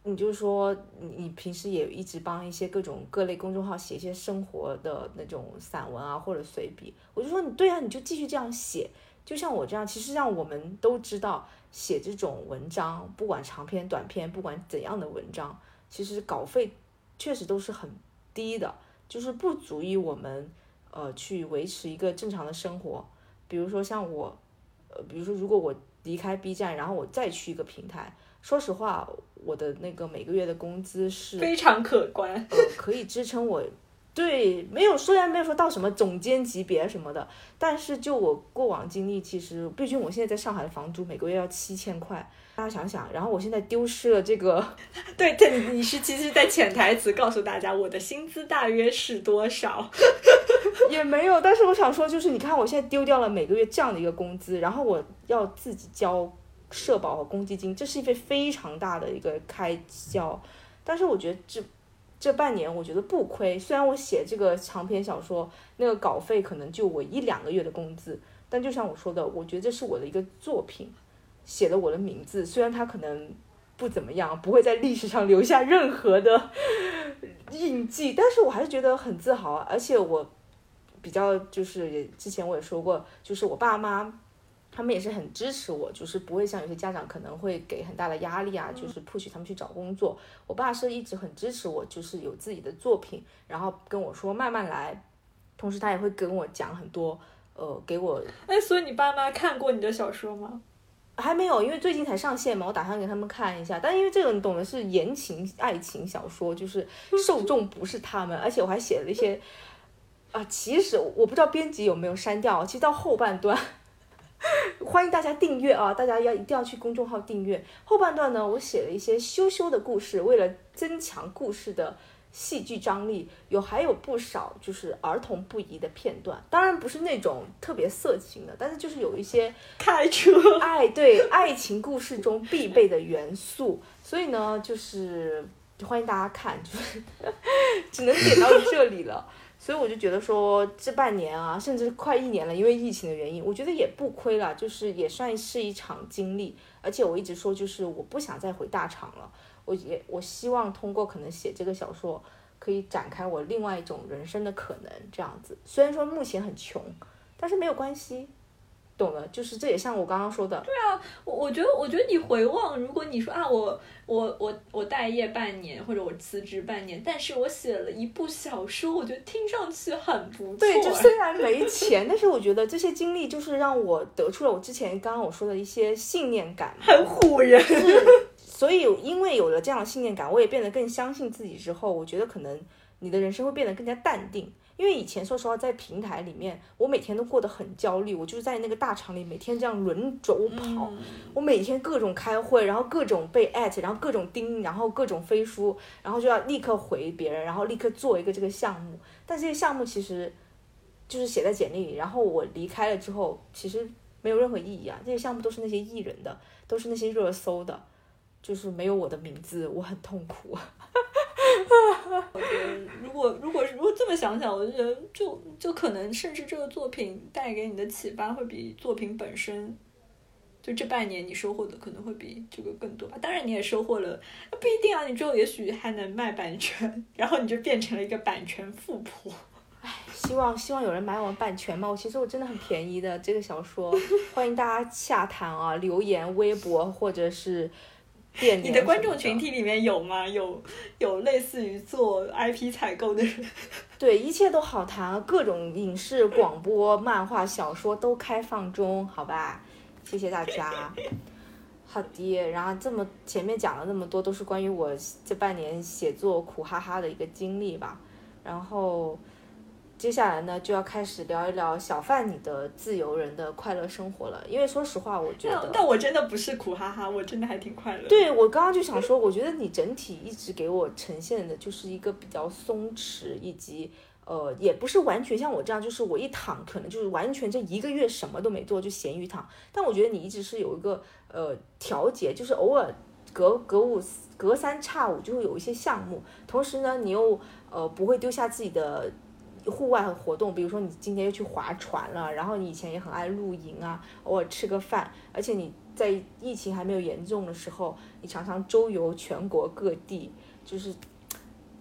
你就说你你平时也一直帮一些各种各类公众号写一些生活的那种散文啊或者随笔。我就说你对啊，你就继续这样写，就像我这样。其实让我们都知道，写这种文章，不管长篇短篇，不管怎样的文章，其实稿费确实都是很。低的，就是不足以我们呃去维持一个正常的生活。比如说像我，呃，比如说如果我离开 B 站，然后我再去一个平台，说实话，我的那个每个月的工资是非常可观，呃，可以支撑我。对，没有虽然没有说到什么总监级别什么的，但是就我过往经历，其实毕竟我现在在上海的房租每个月要七千块。大家想想，然后我现在丢失了这个，对对，你是其实，在潜台词告诉大家，我的薪资大约是多少，也没有。但是我想说，就是你看，我现在丢掉了每个月这样的一个工资，然后我要自己交社保和公积金，这是一笔非常大的一个开销。但是我觉得这这半年，我觉得不亏。虽然我写这个长篇小说，那个稿费可能就我一两个月的工资，但就像我说的，我觉得这是我的一个作品。写了我的名字，虽然他可能不怎么样，不会在历史上留下任何的 印记，但是我还是觉得很自豪。而且我比较就是之前我也说过，就是我爸妈他们也是很支持我，就是不会像有些家长可能会给很大的压力啊，就是 push 他们去找工作。我爸是一直很支持我，就是有自己的作品，然后跟我说慢慢来，同时他也会跟我讲很多，呃，给我哎，所以你爸妈看过你的小说吗？还没有，因为最近才上线嘛，我打算给他们看一下。但因为这个你懂的是言情爱情小说，就是 受众不是他们，而且我还写了一些，啊，其实我不知道编辑有没有删掉。其实到后半段，欢迎大家订阅啊，大家要一定要去公众号订阅。后半段呢，我写了一些羞羞的故事，为了增强故事的。戏剧张力有还有不少就是儿童不宜的片段，当然不是那种特别色情的，但是就是有一些开车爱对爱情故事中必备的元素，所以呢就是欢迎大家看，就是只能点到这里了。所以我就觉得说这半年啊，甚至快一年了，因为疫情的原因，我觉得也不亏了，就是也算是一场经历。而且我一直说就是我不想再回大厂了。我也我希望通过可能写这个小说，可以展开我另外一种人生的可能，这样子。虽然说目前很穷，但是没有关系，懂了。就是这也像我刚刚说的。对啊，我我觉得我觉得你回望，如果你说啊，我我我我待业半年，或者我辞职半年，但是我写了一部小说，我觉得听上去很不错。对，就虽然没钱，但是我觉得这些经历就是让我得出了我之前刚刚我说的一些信念感，很唬人。所以，因为有了这样的信念感，我也变得更相信自己。之后，我觉得可能你的人生会变得更加淡定。因为以前说实话，在平台里面，我每天都过得很焦虑。我就是在那个大厂里，每天这样轮轴跑，我每天各种开会，然后各种被 at，然后各种盯，然后各种飞书，然后就要立刻回别人，然后立刻做一个这个项目。但这些项目其实就是写在简历里，然后我离开了之后，其实没有任何意义啊。这些项目都是那些艺人的，都是那些热搜的。就是没有我的名字，我很痛苦。我觉得，如果如果如果这么想想，我就觉得，就就可能，甚至这个作品带给你的启发，会比作品本身，就这半年你收获的可能会比这个更多吧。当然，你也收获了，不一定啊。你之后也许还能卖版权，然后你就变成了一个版权富婆。唉，希望希望有人买我们版权嘛。我其实我真的很便宜的这个小说，欢迎大家洽谈啊，留言、微博或者是。你的观众群体里面有吗？有有类似于做 IP 采购的人？对，一切都好谈，各种影视、广播、漫画、小说都开放中，好吧？谢谢大家。好的，然后这么前面讲了那么多，都是关于我这半年写作苦哈哈的一个经历吧，然后。接下来呢，就要开始聊一聊小范你的自由人的快乐生活了。因为说实话，我觉得，但我真的不是苦哈哈，我真的还挺快乐。对我刚刚就想说，我觉得你整体一直给我呈现的就是一个比较松弛，以及呃，也不是完全像我这样，就是我一躺可能就是完全这一个月什么都没做就咸鱼躺。但我觉得你一直是有一个呃调节，就是偶尔隔隔五隔三差五就会有一些项目，同时呢，你又呃不会丢下自己的。户外活动，比如说你今天又去划船了，然后你以前也很爱露营啊，偶尔吃个饭，而且你在疫情还没有严重的时候，你常常周游全国各地，就是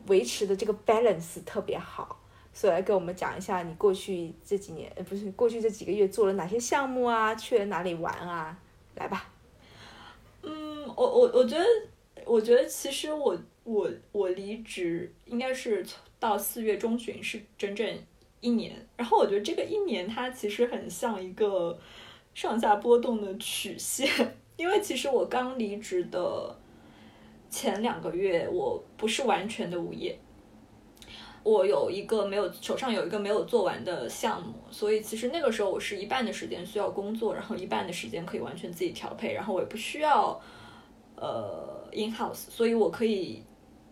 维持的这个 balance 特别好。所以来给我们讲一下你过去这几年，呃，不是过去这几个月做了哪些项目啊，去了哪里玩啊？来吧。嗯，我我我觉得，我觉得其实我我我离职应该是。到四月中旬是整整一年，然后我觉得这个一年它其实很像一个上下波动的曲线，因为其实我刚离职的前两个月，我不是完全的无业，我有一个没有手上有一个没有做完的项目，所以其实那个时候我是一半的时间需要工作，然后一半的时间可以完全自己调配，然后我也不需要呃 in house，所以我可以。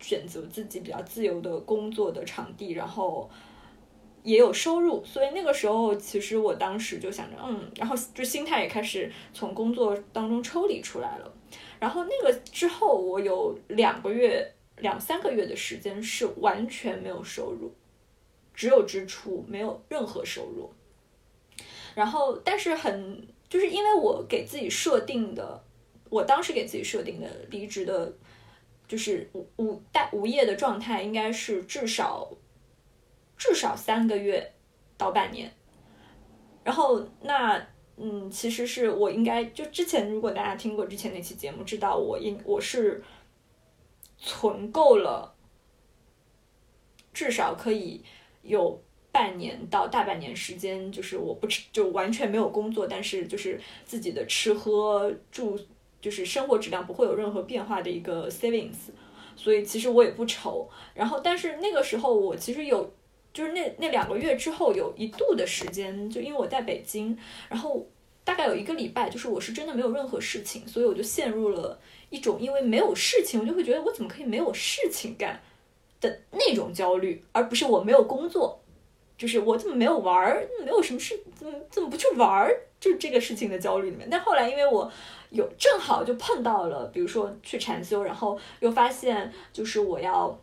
选择自己比较自由的工作的场地，然后也有收入，所以那个时候其实我当时就想着，嗯，然后就心态也开始从工作当中抽离出来了。然后那个之后，我有两个月、两三个月的时间是完全没有收入，只有支出，没有任何收入。然后，但是很就是因为我给自己设定的，我当时给自己设定的离职的。就是无无待无业的状态，应该是至少至少三个月到半年。然后那嗯，其实是我应该就之前如果大家听过之前那期节目，知道我应我是存够了，至少可以有半年到大半年时间，就是我不吃就完全没有工作，但是就是自己的吃喝住就是生活质量不会有任何变化的一个 savings，所以其实我也不愁。然后但是那个时候我其实有。就是那那两个月之后，有一度的时间，就因为我在北京，然后大概有一个礼拜，就是我是真的没有任何事情，所以我就陷入了一种因为没有事情，我就会觉得我怎么可以没有事情干的那种焦虑，而不是我没有工作，就是我怎么没有玩儿，没有什么事，怎么怎么不去玩儿，就是这个事情的焦虑里面。但后来因为我有正好就碰到了，比如说去禅修，然后又发现就是我要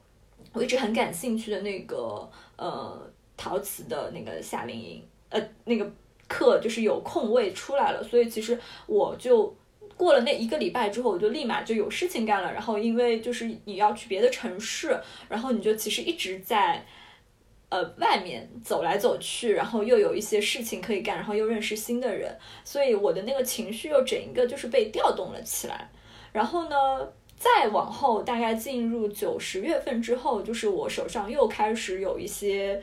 我一直很感兴趣的那个。呃，陶瓷的那个夏令营，呃，那个课就是有空位出来了，所以其实我就过了那一个礼拜之后，我就立马就有事情干了。然后因为就是你要去别的城市，然后你就其实一直在呃外面走来走去，然后又有一些事情可以干，然后又认识新的人，所以我的那个情绪又整一个就是被调动了起来。然后呢？再往后，大概进入九十月份之后，就是我手上又开始有一些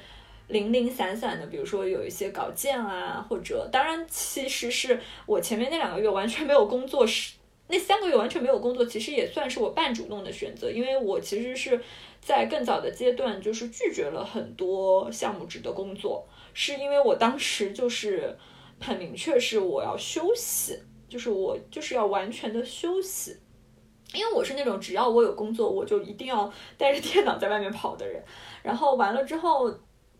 零零散散的，比如说有一些稿件啊，或者当然，其实是我前面那两个月完全没有工作，是那三个月完全没有工作，其实也算是我半主动的选择，因为我其实是在更早的阶段就是拒绝了很多项目制的工作，是因为我当时就是很明确是我要休息，就是我就是要完全的休息。因为我是那种只要我有工作，我就一定要带着电脑在外面跑的人。然后完了之后，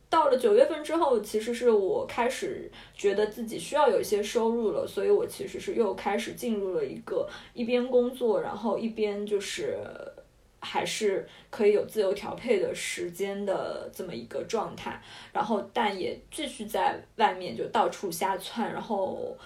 到了九月份之后，其实是我开始觉得自己需要有一些收入了，所以我其实是又开始进入了一个一边工作，然后一边就是还是可以有自由调配的时间的这么一个状态。然后但也继续在外面就到处瞎窜。然后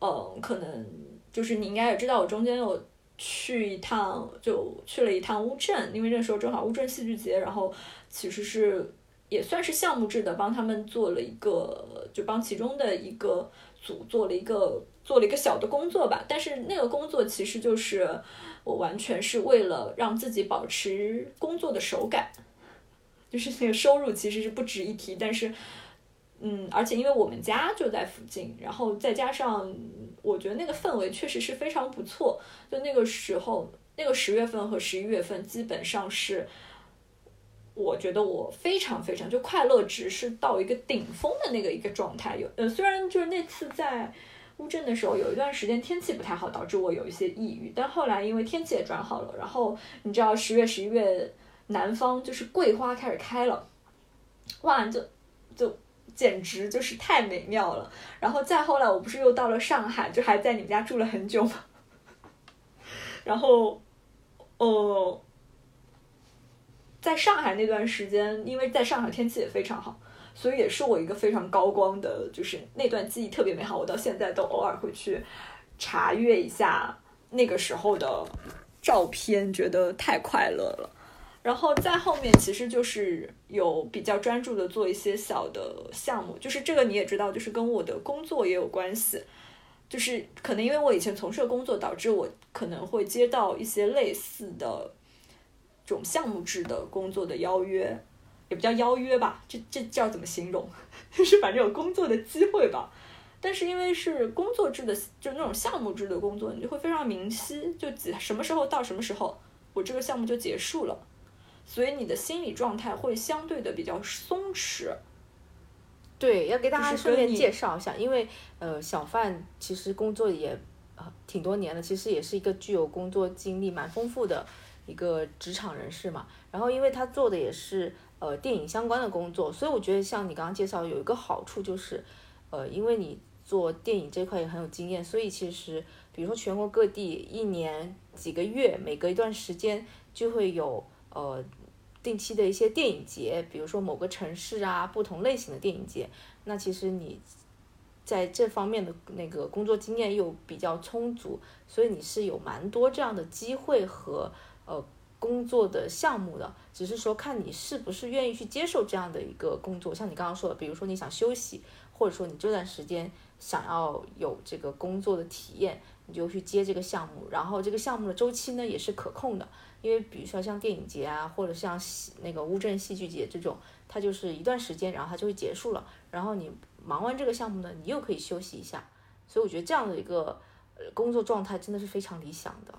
嗯，可能就是你应该也知道，我中间有。去一趟就去了一趟乌镇，因为那时候正好乌镇戏剧节，然后其实是也算是项目制的，帮他们做了一个，就帮其中的一个组做了一个做了一个小的工作吧。但是那个工作其实就是我完全是为了让自己保持工作的手感，就是那个收入其实是不值一提，但是。嗯，而且因为我们家就在附近，然后再加上我觉得那个氛围确实是非常不错。就那个时候，那个十月份和十一月份，基本上是我觉得我非常非常就快乐值是到一个顶峰的那个一个状态。有呃，虽然就是那次在乌镇的时候，有一段时间天气不太好，导致我有一些抑郁，但后来因为天气也转好了，然后你知道十月十一月南方就是桂花开始开了，哇，就就。简直就是太美妙了，然后再后来，我不是又到了上海，就还在你们家住了很久吗？然后，哦，在上海那段时间，因为在上海天气也非常好，所以也是我一个非常高光的，就是那段记忆特别美好。我到现在都偶尔会去查阅一下那个时候的照片，觉得太快乐了。然后在后面其实就是有比较专注的做一些小的项目，就是这个你也知道，就是跟我的工作也有关系，就是可能因为我以前从事的工作，导致我可能会接到一些类似的这种项目制的工作的邀约，也不叫邀约吧，这这叫怎么形容？就 是反正有工作的机会吧。但是因为是工作制的，就那种项目制的工作，你就会非常明晰，就几什么时候到什么时候，我这个项目就结束了。所以你的心理状态会相对的比较松弛。对，要给大家顺便介绍一下，因为呃，小范其实工作也呃挺多年了，其实也是一个具有工作经历蛮丰富的一个职场人士嘛。然后因为他做的也是呃电影相关的工作，所以我觉得像你刚刚介绍有一个好处就是，呃，因为你做电影这块也很有经验，所以其实比如说全国各地一年几个月，每隔一段时间就会有。呃，定期的一些电影节，比如说某个城市啊，不同类型的电影节，那其实你在这方面的那个工作经验又比较充足，所以你是有蛮多这样的机会和呃工作的项目的，只是说看你是不是愿意去接受这样的一个工作。像你刚刚说的，比如说你想休息，或者说你这段时间想要有这个工作的体验，你就去接这个项目，然后这个项目的周期呢也是可控的，因为比如说像电影节啊，或者像那个乌镇戏剧节这种，它就是一段时间，然后它就会结束了，然后你忙完这个项目呢，你又可以休息一下，所以我觉得这样的一个呃工作状态真的是非常理想的。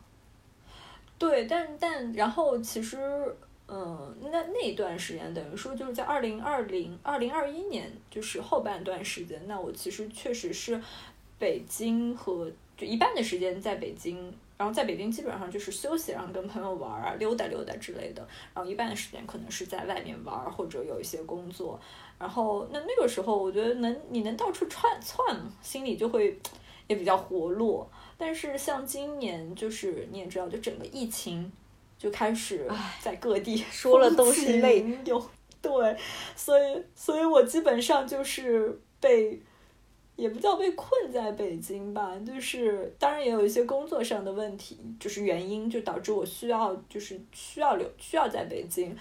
对，但但然后其实，嗯，那那段时间等于说就是在二零二零二零二一年，就是后半段时间，那我其实确实是北京和就一半的时间在北京，然后在北京基本上就是休息，然后跟朋友玩啊、溜达溜达之类的，然后一半的时间可能是在外面玩或者有一些工作，然后那那个时候我觉得能你能到处窜窜，心里就会也比较活络。但是像今年，就是你也知道，就整个疫情就开始在各地说了都是泪。有对，所以所以我基本上就是被，也不叫被困在北京吧，就是当然也有一些工作上的问题，就是原因就导致我需要就是需要留需要在北京。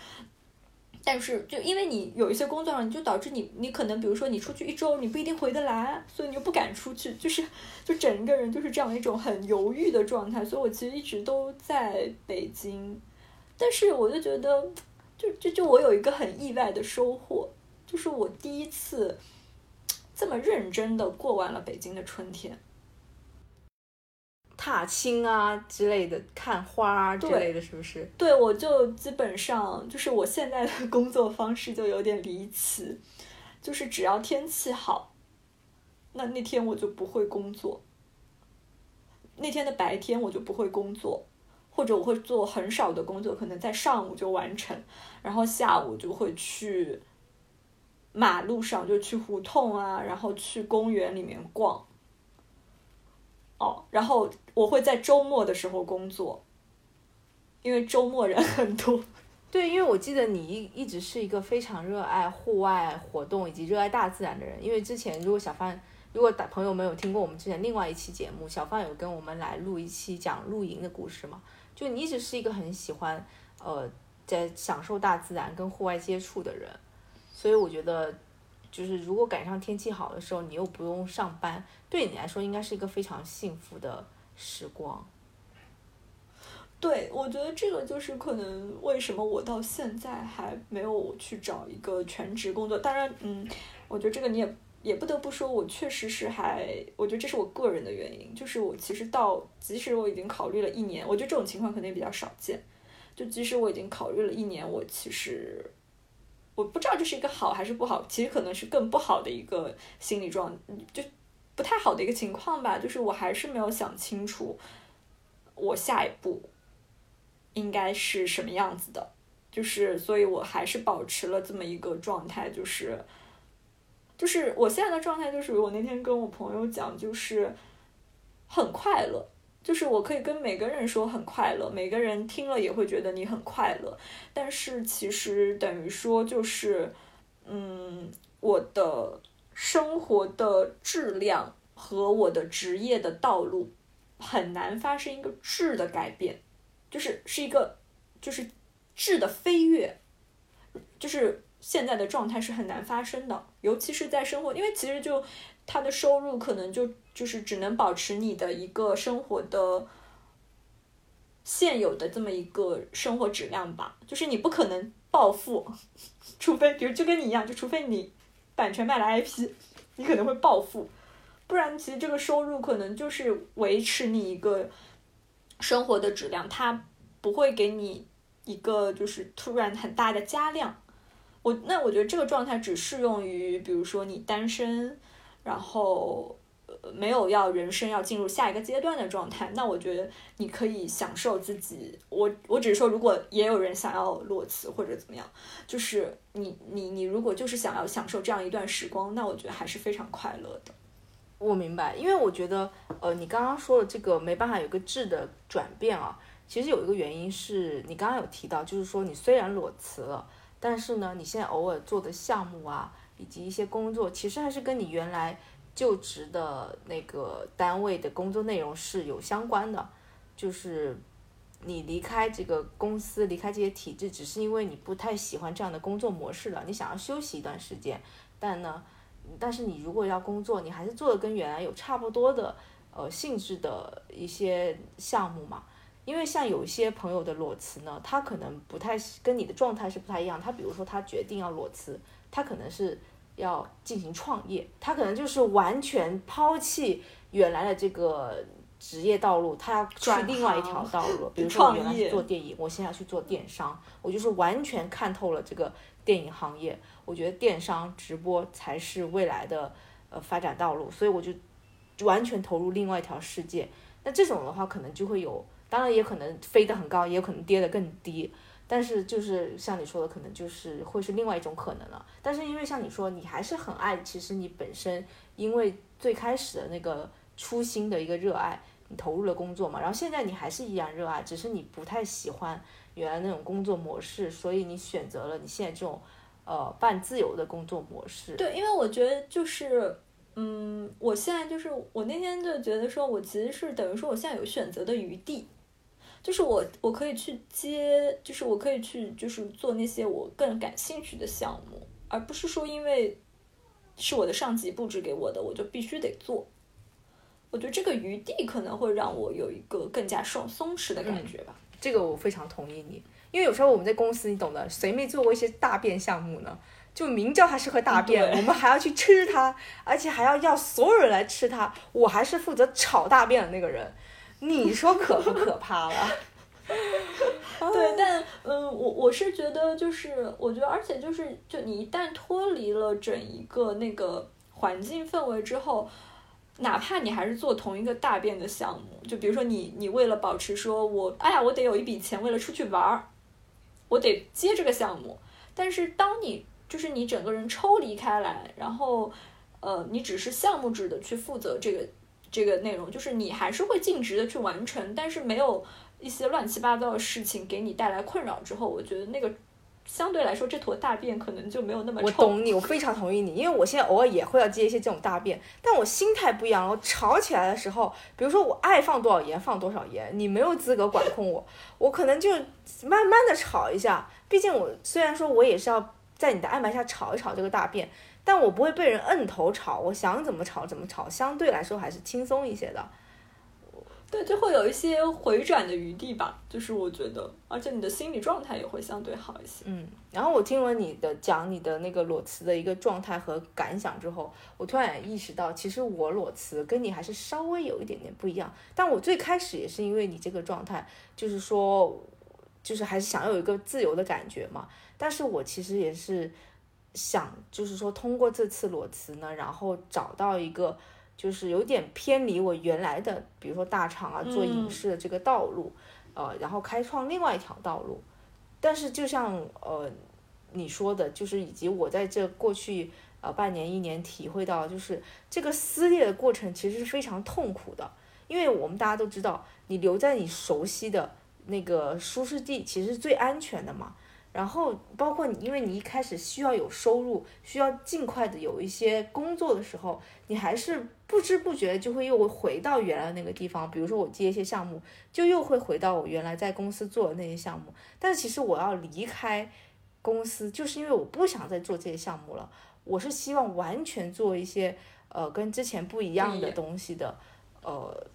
但是，就因为你有一些工作上，你就导致你，你可能比如说你出去一周，你不一定回得来，所以你又不敢出去，就是，就整个人就是这样一种很犹豫的状态。所以我其实一直都在北京，但是我就觉得，就就就我有一个很意外的收获，就是我第一次这么认真的过完了北京的春天。踏青啊之类的，看花啊之类的是不是？对，我就基本上就是我现在的工作方式就有点离奇，就是只要天气好，那那天我就不会工作。那天的白天我就不会工作，或者我会做很少的工作，可能在上午就完成，然后下午就会去马路上就去胡同啊，然后去公园里面逛。哦，然后我会在周末的时候工作，因为周末人很多。对，因为我记得你一一直是一个非常热爱户外活动以及热爱大自然的人。因为之前如果小范，如果大朋友们有听过我们之前另外一期节目，小范有跟我们来录一期讲露营的故事嘛？就你一直是一个很喜欢呃在享受大自然跟户外接触的人，所以我觉得。就是如果赶上天气好的时候，你又不用上班，对你来说应该是一个非常幸福的时光。对，我觉得这个就是可能为什么我到现在还没有去找一个全职工作。当然，嗯，我觉得这个你也也不得不说，我确实是还，我觉得这是我个人的原因，就是我其实到即使我已经考虑了一年，我觉得这种情况肯定比较少见。就即使我已经考虑了一年，我其实。我不知道这是一个好还是不好，其实可能是更不好的一个心理状，就不太好的一个情况吧。就是我还是没有想清楚，我下一步应该是什么样子的。就是，所以我还是保持了这么一个状态，就是，就是我现在的状态，就是我那天跟我朋友讲，就是很快乐。就是我可以跟每个人说很快乐，每个人听了也会觉得你很快乐。但是其实等于说就是，嗯，我的生活的质量和我的职业的道路很难发生一个质的改变，就是是一个就是质的飞跃，就是现在的状态是很难发生的，尤其是在生活，因为其实就。他的收入可能就就是只能保持你的一个生活的现有的这么一个生活质量吧，就是你不可能暴富，除非比如就跟你一样，就除非你版权卖了 IP，你可能会暴富，不然其实这个收入可能就是维持你一个生活的质量，它不会给你一个就是突然很大的加量。我那我觉得这个状态只适用于比如说你单身。然后，没有要人生要进入下一个阶段的状态，那我觉得你可以享受自己。我我只是说，如果也有人想要裸辞或者怎么样，就是你你你如果就是想要享受这样一段时光，那我觉得还是非常快乐的。我明白，因为我觉得，呃，你刚刚说的这个没办法有个质的转变啊，其实有一个原因是你刚刚有提到，就是说你虽然裸辞了，但是呢，你现在偶尔做的项目啊。以及一些工作，其实还是跟你原来就职的那个单位的工作内容是有相关的。就是你离开这个公司，离开这些体制，只是因为你不太喜欢这样的工作模式了，你想要休息一段时间。但呢，但是你如果要工作，你还是做的跟原来有差不多的呃性质的一些项目嘛。因为像有一些朋友的裸辞呢，他可能不太跟你的状态是不太一样。他比如说他决定要裸辞，他可能是要进行创业，他可能就是完全抛弃原来的这个职业道路，他要去另外一条道路。比如说我原来是做电影，我现在要去做电商，我就是完全看透了这个电影行业。我觉得电商直播才是未来的呃发展道路，所以我就完全投入另外一条世界。那这种的话，可能就会有。当然也可能飞得很高，也有可能跌得更低，但是就是像你说的，可能就是会是另外一种可能了。但是因为像你说，你还是很爱，其实你本身因为最开始的那个初心的一个热爱，你投入了工作嘛，然后现在你还是依然热爱，只是你不太喜欢原来那种工作模式，所以你选择了你现在这种呃半自由的工作模式。对，因为我觉得就是。嗯，我现在就是我那天就觉得说，我其实是等于说我现在有选择的余地。就是我，我可以去接，就是我可以去，就是做那些我更感兴趣的项目，而不是说因为是我的上级布置给我的，我就必须得做。我觉得这个余地可能会让我有一个更加松松弛的感觉吧。这个我非常同意你，因为有时候我们在公司，你懂的，谁没做过一些大便项目呢？就明知道它是颗大便，我们还要去吃它，而且还要要所有人来吃它，我还是负责炒大便的那个人。你说可不可怕了？对，但嗯，我我是觉得，就是我觉得，而且就是，就你一旦脱离了整一个那个环境氛围之后，哪怕你还是做同一个大便的项目，就比如说你你为了保持说我，哎呀，我得有一笔钱，为了出去玩儿，我得接这个项目。但是当你就是你整个人抽离开来，然后呃，你只是项目制的去负责这个。这个内容就是你还是会尽职的去完成，但是没有一些乱七八糟的事情给你带来困扰之后，我觉得那个相对来说这坨大便可能就没有那么我懂你，我非常同意你，因为我现在偶尔也会要接一些这种大便，但我心态不一样。我吵起来的时候，比如说我爱放多少盐放多少盐，你没有资格管控我，我可能就慢慢的炒一下。毕竟我虽然说我也是要在你的安排下炒一炒这个大便。但我不会被人摁头吵，我想怎么吵怎么吵，相对来说还是轻松一些的。对，就会有一些回转的余地吧，就是我觉得，而且你的心理状态也会相对好一些。嗯，然后我听了你的讲你的那个裸辞的一个状态和感想之后，我突然意识到，其实我裸辞跟你还是稍微有一点点不一样。但我最开始也是因为你这个状态，就是说，就是还是想要有一个自由的感觉嘛。但是我其实也是。想就是说，通过这次裸辞呢，然后找到一个就是有点偏离我原来的，比如说大厂啊，做影视的这个道路，呃，然后开创另外一条道路。但是就像呃你说的，就是以及我在这过去呃半年一年体会到，就是这个撕裂的过程其实是非常痛苦的，因为我们大家都知道，你留在你熟悉的那个舒适地，其实是最安全的嘛。然后包括你，因为你一开始需要有收入，需要尽快的有一些工作的时候，你还是不知不觉就会又回到原来那个地方。比如说我接一些项目，就又会回到我原来在公司做的那些项目。但是其实我要离开公司，就是因为我不想再做这些项目了。我是希望完全做一些呃跟之前不一样的东西的呃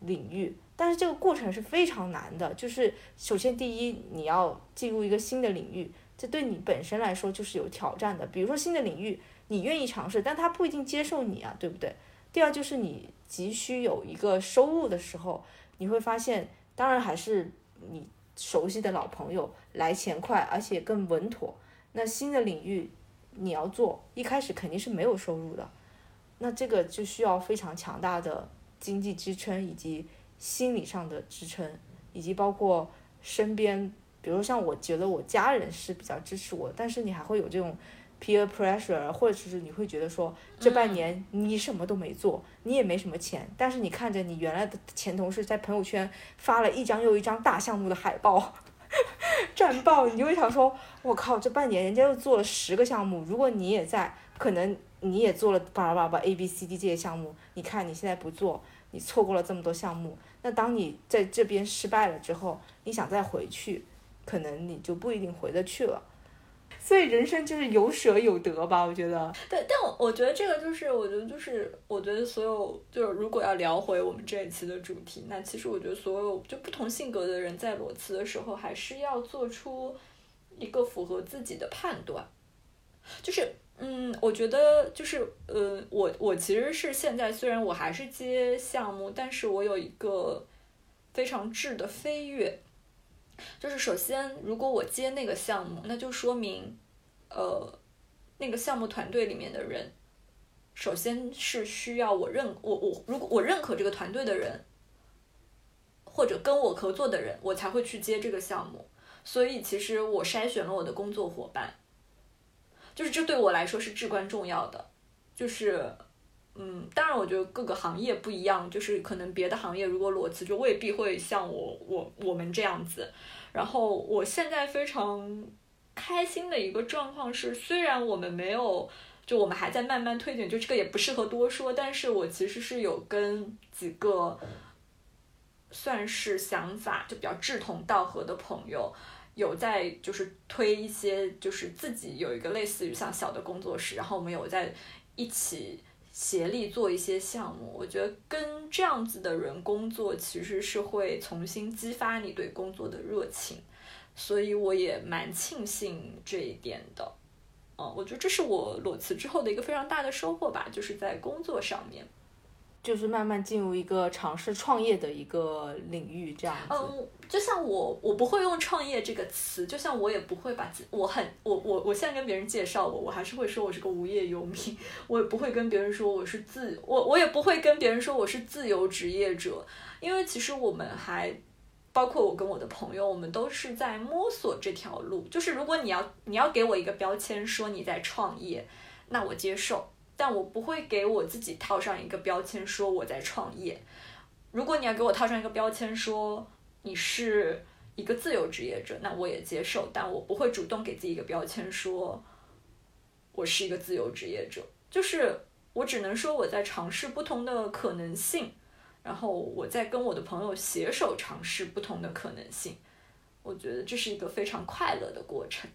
领域。但是这个过程是非常难的，就是首先第一，你要进入一个新的领域，这对你本身来说就是有挑战的。比如说新的领域，你愿意尝试，但他不一定接受你啊，对不对？第二就是你急需有一个收入的时候，你会发现，当然还是你熟悉的老朋友来钱快，而且更稳妥。那新的领域你要做，一开始肯定是没有收入的，那这个就需要非常强大的经济支撑以及。心理上的支撑，以及包括身边，比如像我觉得我家人是比较支持我，但是你还会有这种 peer pressure，或者是你会觉得说这半年你什么都没做，你也没什么钱，但是你看着你原来的前同事在朋友圈发了一张又一张大项目的海报、战报，你就会想说，我靠，这半年人家又做了十个项目，如果你也在，可能你也做了巴拉巴拉 A B C D 这些项目，你看你现在不做，你错过了这么多项目。那当你在这边失败了之后，你想再回去，可能你就不一定回得去了。所以人生就是有舍有得吧，我觉得。对，但我我觉得这个就是，我觉得就是，我觉得所有就是如果要聊回我们这一期的主题，那其实我觉得所有就不同性格的人在裸辞的时候，还是要做出一个符合自己的判断。就是，嗯，我觉得就是，呃，我我其实是现在虽然我还是接项目，但是我有一个非常质的飞跃。就是首先，如果我接那个项目，那就说明，呃，那个项目团队里面的人，首先是需要我认我我如果我认可这个团队的人，或者跟我合作的人，我才会去接这个项目。所以其实我筛选了我的工作伙伴，就是这对我来说是至关重要的。就是，嗯，当然我觉得各个行业不一样，就是可能别的行业如果裸辞，就未必会像我我我们这样子。然后我现在非常开心的一个状况是，虽然我们没有，就我们还在慢慢推进，就这个也不适合多说。但是我其实是有跟几个算是想法就比较志同道合的朋友，有在就是推一些，就是自己有一个类似于像小的工作室，然后我们有在一起。协力做一些项目，我觉得跟这样子的人工作，其实是会重新激发你对工作的热情，所以我也蛮庆幸这一点的。嗯，我觉得这是我裸辞之后的一个非常大的收获吧，就是在工作上面。就是慢慢进入一个尝试创业的一个领域，这样。嗯，就像我，我不会用创业这个词，就像我也不会把自，我很，我我我现在跟别人介绍我，我还是会说我是个无业游民，我也不会跟别人说我是自，我我也不会跟别人说我是自由职业者，因为其实我们还，包括我跟我的朋友，我们都是在摸索这条路。就是如果你要你要给我一个标签说你在创业，那我接受。但我不会给我自己套上一个标签，说我在创业。如果你要给我套上一个标签，说你是一个自由职业者，那我也接受。但我不会主动给自己一个标签，说我是一个自由职业者。就是我只能说我在尝试不同的可能性，然后我在跟我的朋友携手尝试不同的可能性。我觉得这是一个非常快乐的过程。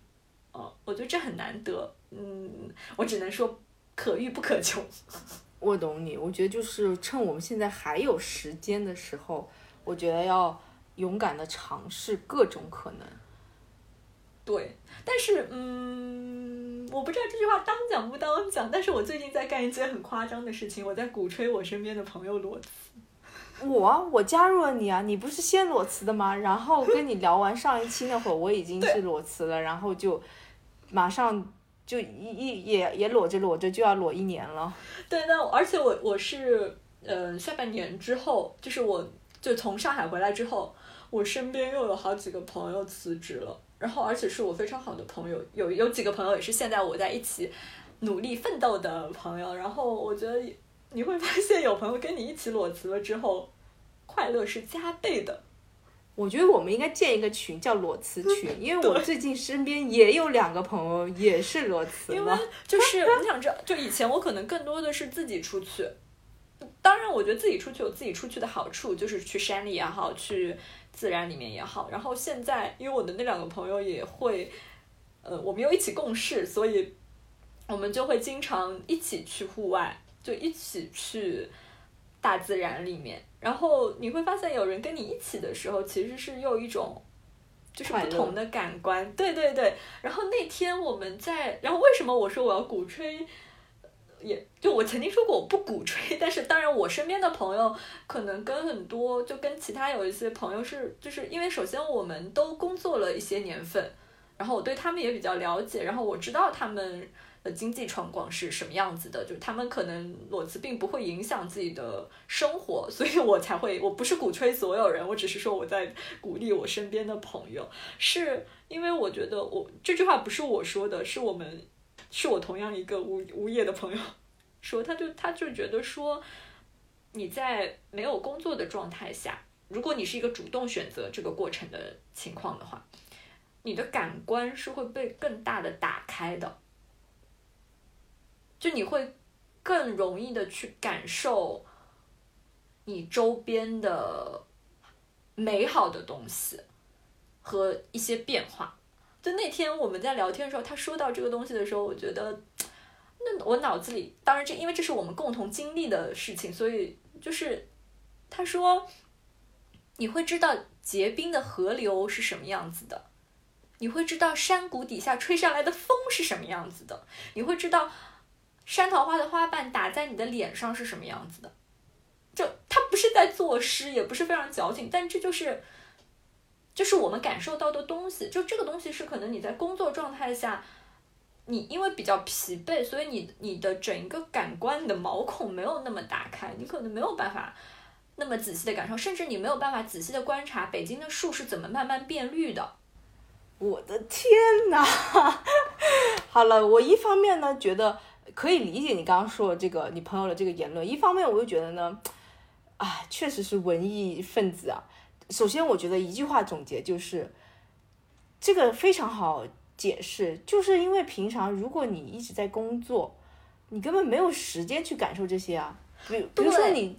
哦，我觉得这很难得。嗯，我只能说。可遇不可求，我懂你。我觉得就是趁我们现在还有时间的时候，我觉得要勇敢的尝试各种可能。对，但是嗯，我不知道这句话当讲不当讲。但是我最近在干一件很夸张的事情，我在鼓吹我身边的朋友裸辞。我我加入了你啊！你不是先裸辞的吗？然后跟你聊完上一期那会儿，我已经是裸辞了，然后就马上。就一一也也裸着裸着就要裸一年了。对，那而且我我是呃下半年之后，就是我就从上海回来之后，我身边又有好几个朋友辞职了，然后而且是我非常好的朋友，有有几个朋友也是现在我在一起努力奋斗的朋友，然后我觉得你会发现有朋友跟你一起裸辞了之后，快乐是加倍的。我觉得我们应该建一个群，叫裸辞群，因为我最近身边也有两个朋友也是裸辞因为 就是我想知道，就以前我可能更多的是自己出去，当然我觉得自己出去有自己出去的好处，就是去山里也好，去自然里面也好。然后现在因为我的那两个朋友也会，呃，我们又一起共事，所以我们就会经常一起去户外，就一起去大自然里面。然后你会发现，有人跟你一起的时候，其实是又一种，就是不同的感官。对对对。然后那天我们在，然后为什么我说我要鼓吹？也就我曾经说过我不鼓吹，但是当然我身边的朋友可能跟很多，就跟其他有一些朋友是，就是因为首先我们都工作了一些年份，然后我对他们也比较了解，然后我知道他们。的经济状况是什么样子的？就是他们可能裸辞并不会影响自己的生活，所以我才会，我不是鼓吹所有人，我只是说我在鼓励我身边的朋友，是因为我觉得我这句话不是我说的，是我们，是我同样一个无无业的朋友说，他就他就觉得说，你在没有工作的状态下，如果你是一个主动选择这个过程的情况的话，你的感官是会被更大的打开的。就你会更容易的去感受你周边的美好的东西和一些变化，就那天我们在聊天的时候，他说到这个东西的时候，我觉得，那我脑子里，当然这因为这是我们共同经历的事情，所以就是他说，你会知道结冰的河流是什么样子的，你会知道山谷底下吹上来的风是什么样子的，你会知道山桃花的花瓣打在你的脸上是什么样子的。就他不是在作诗，也不是非常矫情，但这就是，就是我们感受到的东西。就这个东西是可能你在工作状态下，你因为比较疲惫，所以你你的整一个感官你的毛孔没有那么打开，你可能没有办法那么仔细的感受，甚至你没有办法仔细的观察北京的树是怎么慢慢变绿的。我的天哪！好了，我一方面呢觉得可以理解你刚刚说的这个你朋友的这个言论，一方面我又觉得呢。啊，确实是文艺分子啊。首先，我觉得一句话总结就是，这个非常好解释，就是因为平常如果你一直在工作，你根本没有时间去感受这些啊。比比如说你，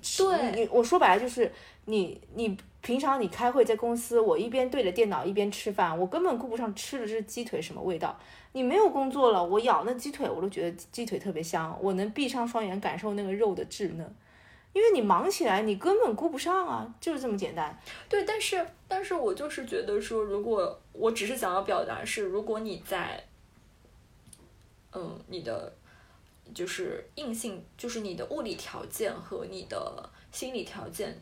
你我说白了就是你你平常你开会在公司，我一边对着电脑一边吃饭，我根本顾不上吃的这鸡腿什么味道。你没有工作了，我咬那鸡腿，我都觉得鸡腿特别香，我能闭上双眼感受那个肉的稚嫩。因为你忙起来，你根本顾不上啊，就是这么简单。对，但是，但是我就是觉得说，如果我只是想要表达是，如果你在，嗯，你的就是硬性，就是你的物理条件和你的心理条件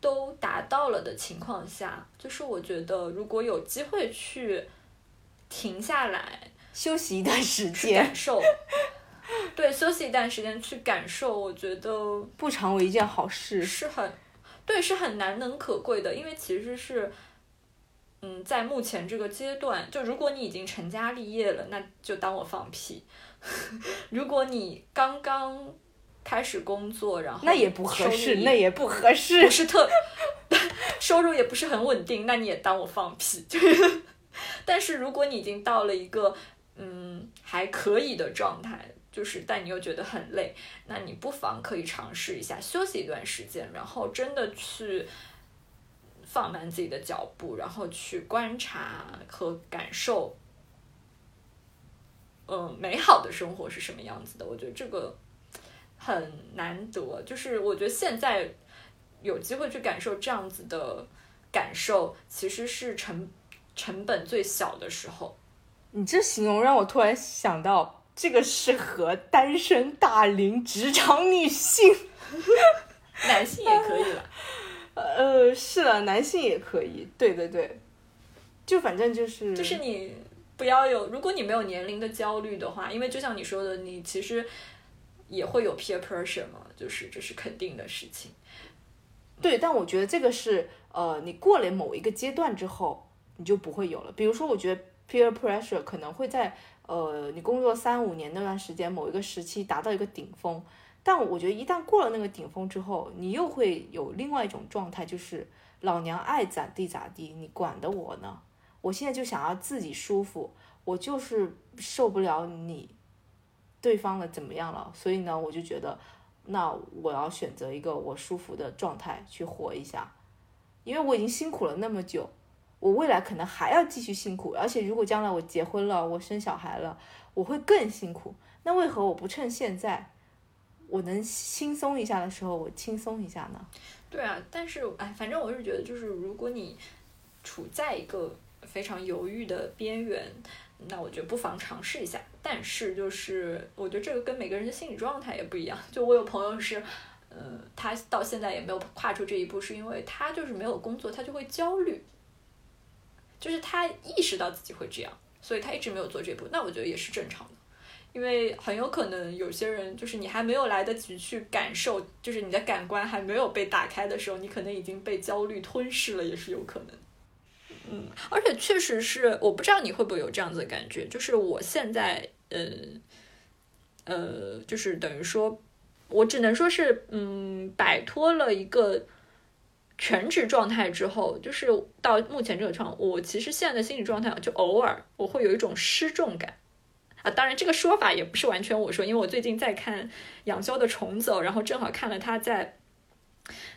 都达到了的情况下，就是我觉得如果有机会去停下来休息一段时间，感受。对，休息一段时间去感受，我觉得不常为一件好事，是很，对，是很难能可贵的。因为其实是，嗯，在目前这个阶段，就如果你已经成家立业了，那就当我放屁；如果你刚刚开始工作，然后那也不合适，那也不合适，不是特 收入也不是很稳定，那你也当我放屁。但是如果你已经到了一个嗯还可以的状态。就是，但你又觉得很累，那你不妨可以尝试一下休息一段时间，然后真的去放慢自己的脚步，然后去观察和感受，嗯，美好的生活是什么样子的。我觉得这个很难得，就是我觉得现在有机会去感受这样子的感受，其实是成成本最小的时候。你这形容让我突然想到。这个适合单身大龄职场女性，男性也可以了。呃，是的，男性也可以。对对对，就反正就是，就是你不要有，如果你没有年龄的焦虑的话，因为就像你说的，你其实也会有 peer pressure 嘛，就是这是肯定的事情。对，但我觉得这个是呃，你过了某一个阶段之后，你就不会有了。比如说，我觉得 peer pressure 可能会在。呃，你工作三五年那段时间，某一个时期达到一个顶峰，但我觉得一旦过了那个顶峰之后，你又会有另外一种状态，就是老娘爱咋地咋地，你管得我呢？我现在就想要自己舒服，我就是受不了你对方的怎么样了，所以呢，我就觉得，那我要选择一个我舒服的状态去活一下，因为我已经辛苦了那么久。我未来可能还要继续辛苦，而且如果将来我结婚了，我生小孩了，我会更辛苦。那为何我不趁现在我能轻松一下的时候，我轻松一下呢？对啊，但是哎，反正我是觉得，就是如果你处在一个非常犹豫的边缘，那我觉得不妨尝试一下。但是就是我觉得这个跟每个人的心理状态也不一样。就我有朋友是，呃，他到现在也没有跨出这一步，是因为他就是没有工作，他就会焦虑。就是他意识到自己会这样，所以他一直没有做这步。那我觉得也是正常的，因为很有可能有些人就是你还没有来得及去感受，就是你的感官还没有被打开的时候，你可能已经被焦虑吞噬了，也是有可能。嗯，而且确实是，我不知道你会不会有这样子的感觉，就是我现在，呃，呃，就是等于说，我只能说是，嗯，摆脱了一个。全职状态之后，就是到目前这个状，我其实现在的心理状态就偶尔我会有一种失重感啊。当然，这个说法也不是完全我说，因为我最近在看杨潇的《重走》，然后正好看了他在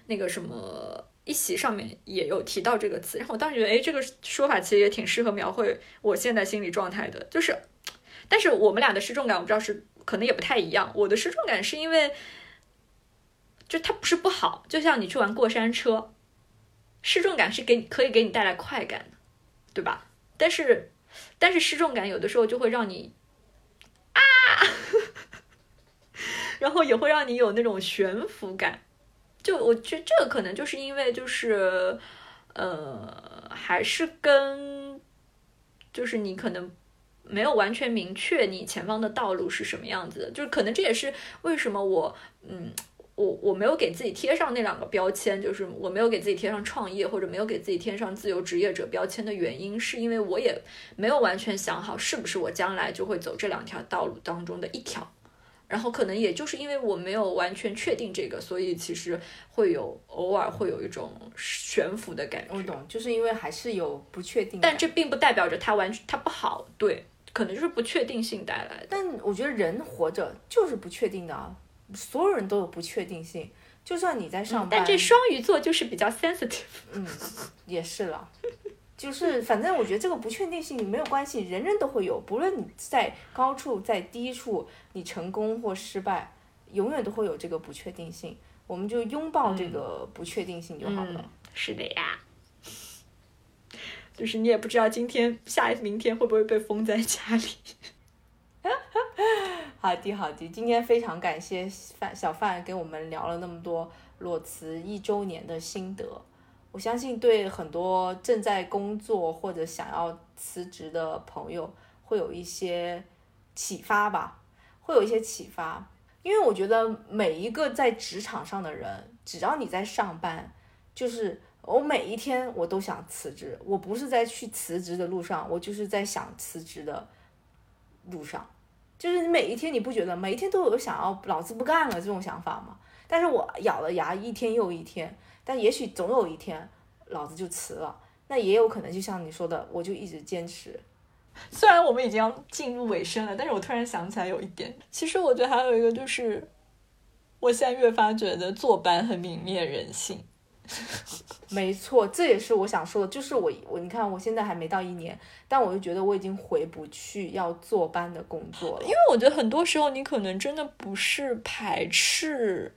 那个什么一席上面也有提到这个词，然后我当时觉得，哎，这个说法其实也挺适合描绘我现在心理状态的，就是，但是我们俩的失重感，我不知道是可能也不太一样。我的失重感是因为，就它不是不好，就像你去玩过山车，失重感是给可以给你带来快感的，对吧？但是，但是失重感有的时候就会让你啊，然后也会让你有那种悬浮感。就我觉得这个可能就是因为就是，呃，还是跟，就是你可能没有完全明确你前方的道路是什么样子的，就是可能这也是为什么我，嗯，我我没有给自己贴上那两个标签，就是我没有给自己贴上创业或者没有给自己贴上自由职业者标签的原因，是因为我也没有完全想好是不是我将来就会走这两条道路当中的一条。然后可能也就是因为我没有完全确定这个，所以其实会有偶尔会有一种悬浮的感觉。我懂，就是因为还是有不确定。但这并不代表着它完全它不好，对，可能就是不确定性带来的。但我觉得人活着就是不确定的啊，所有人都有不确定性，就算你在上班。但这双鱼座就是比较 sensitive。嗯，也是了。就是，反正我觉得这个不确定性没有关系，人人都会有，不论你在高处在低处，你成功或失败，永远都会有这个不确定性。我们就拥抱这个不确定性就好了。是的呀，就是你也不知道今天、下一明天会不会被封在家里。哈 哈好的，好的，今天非常感谢范小范给我们聊了那么多裸辞一周年的心得。我相信对很多正在工作或者想要辞职的朋友会有一些启发吧，会有一些启发。因为我觉得每一个在职场上的人，只要你在上班，就是我每一天我都想辞职。我不是在去辞职的路上，我就是在想辞职的路上。就是你每一天，你不觉得每一天都有想要老子不干了这种想法吗？但是我咬了牙，一天又一天。但也许总有一天，老子就辞了。那也有可能，就像你说的，我就一直坚持。虽然我们已经要进入尾声了，但是我突然想起来有一点，其实我觉得还有一个就是，我现在越发觉得坐班很泯灭人性。没错，这也是我想说的，就是我我你看，我现在还没到一年，但我就觉得我已经回不去要坐班的工作了。因为我觉得很多时候，你可能真的不是排斥。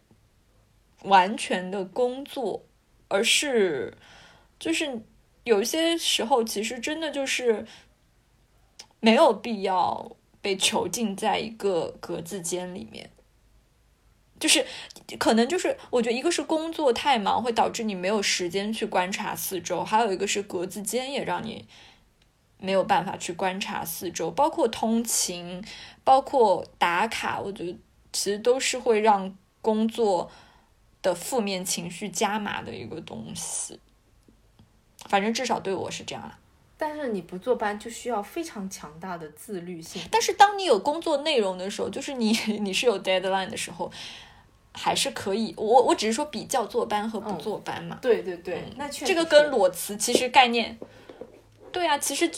完全的工作，而是就是有些时候，其实真的就是没有必要被囚禁在一个格子间里面。就是可能就是我觉得一个是工作太忙会导致你没有时间去观察四周，还有一个是格子间也让你没有办法去观察四周，包括通勤，包括打卡，我觉得其实都是会让工作。的负面情绪加码的一个东西，反正至少对我是这样。但是你不坐班就需要非常强大的自律性。但是当你有工作内容的时候，就是你 你是有 deadline 的时候，还是可以。我我只是说比较坐班和不坐班嘛。对对对，那确这个跟裸辞其实概念，对啊，其实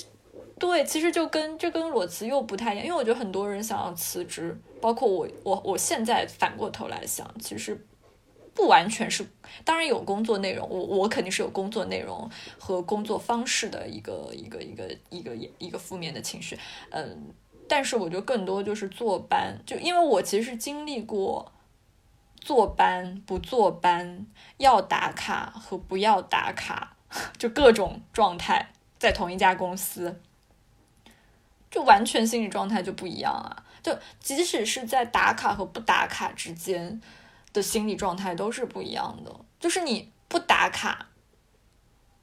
对，其实就跟这跟裸辞又不太一样。因为我觉得很多人想要辞职，包括我我我现在反过头来想，其实。不完全是，当然有工作内容，我我肯定是有工作内容和工作方式的一个一个一个一个一个负面的情绪，嗯，但是我觉得更多就是坐班，就因为我其实是经历过坐班不坐班，要打卡和不要打卡，就各种状态在同一家公司，就完全心理状态就不一样啊，就即使是在打卡和不打卡之间。的心理状态都是不一样的。就是你不打卡，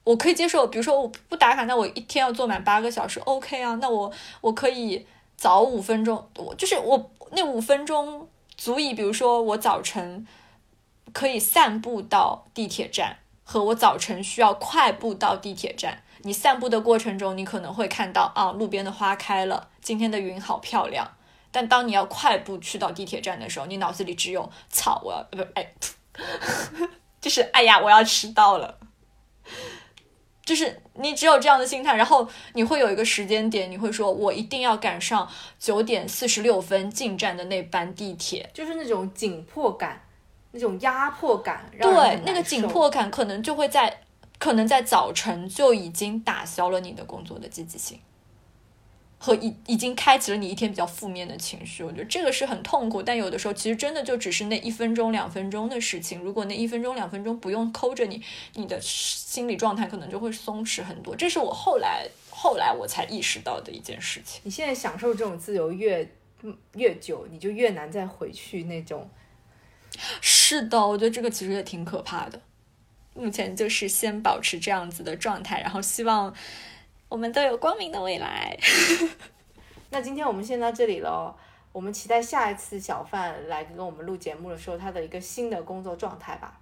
我可以接受。比如说我不打卡，那我一天要做满八个小时，OK 啊？那我我可以早五分钟，我就是我那五分钟足以。比如说我早晨可以散步到地铁站，和我早晨需要快步到地铁站。你散步的过程中，你可能会看到啊，路边的花开了，今天的云好漂亮。但当你要快步去到地铁站的时候，你脑子里只有“操，我要不哎”，就是“哎呀，我要迟到了”，就是你只有这样的心态，然后你会有一个时间点，你会说“我一定要赶上九点四十六分进站的那班地铁”，就是那种紧迫感，那种压迫感，对那个紧迫感可能就会在，可能在早晨就已经打消了你的工作的积极性，和已已经开启了你一天比较负面的情绪。我觉得这个是很痛苦，但有的时候其实真的就只是那一分钟两分钟的事情。如果那一分钟两分钟不用抠着你，你的心理状态可能就会松弛很多。这是我后来后来我才意识到的一件事情。你现在享受这种自由越嗯越久，你就越难再回去那种。是的，我觉得这个其实也挺可怕的。目前就是先保持这样子的状态，然后希望我们都有光明的未来。那今天我们先到这里喽，我们期待下一次小范来跟我们录节目的时候，他的一个新的工作状态吧。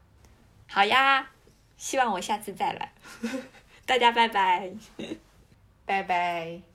好呀，希望我下次再来。大家拜拜。拜拜。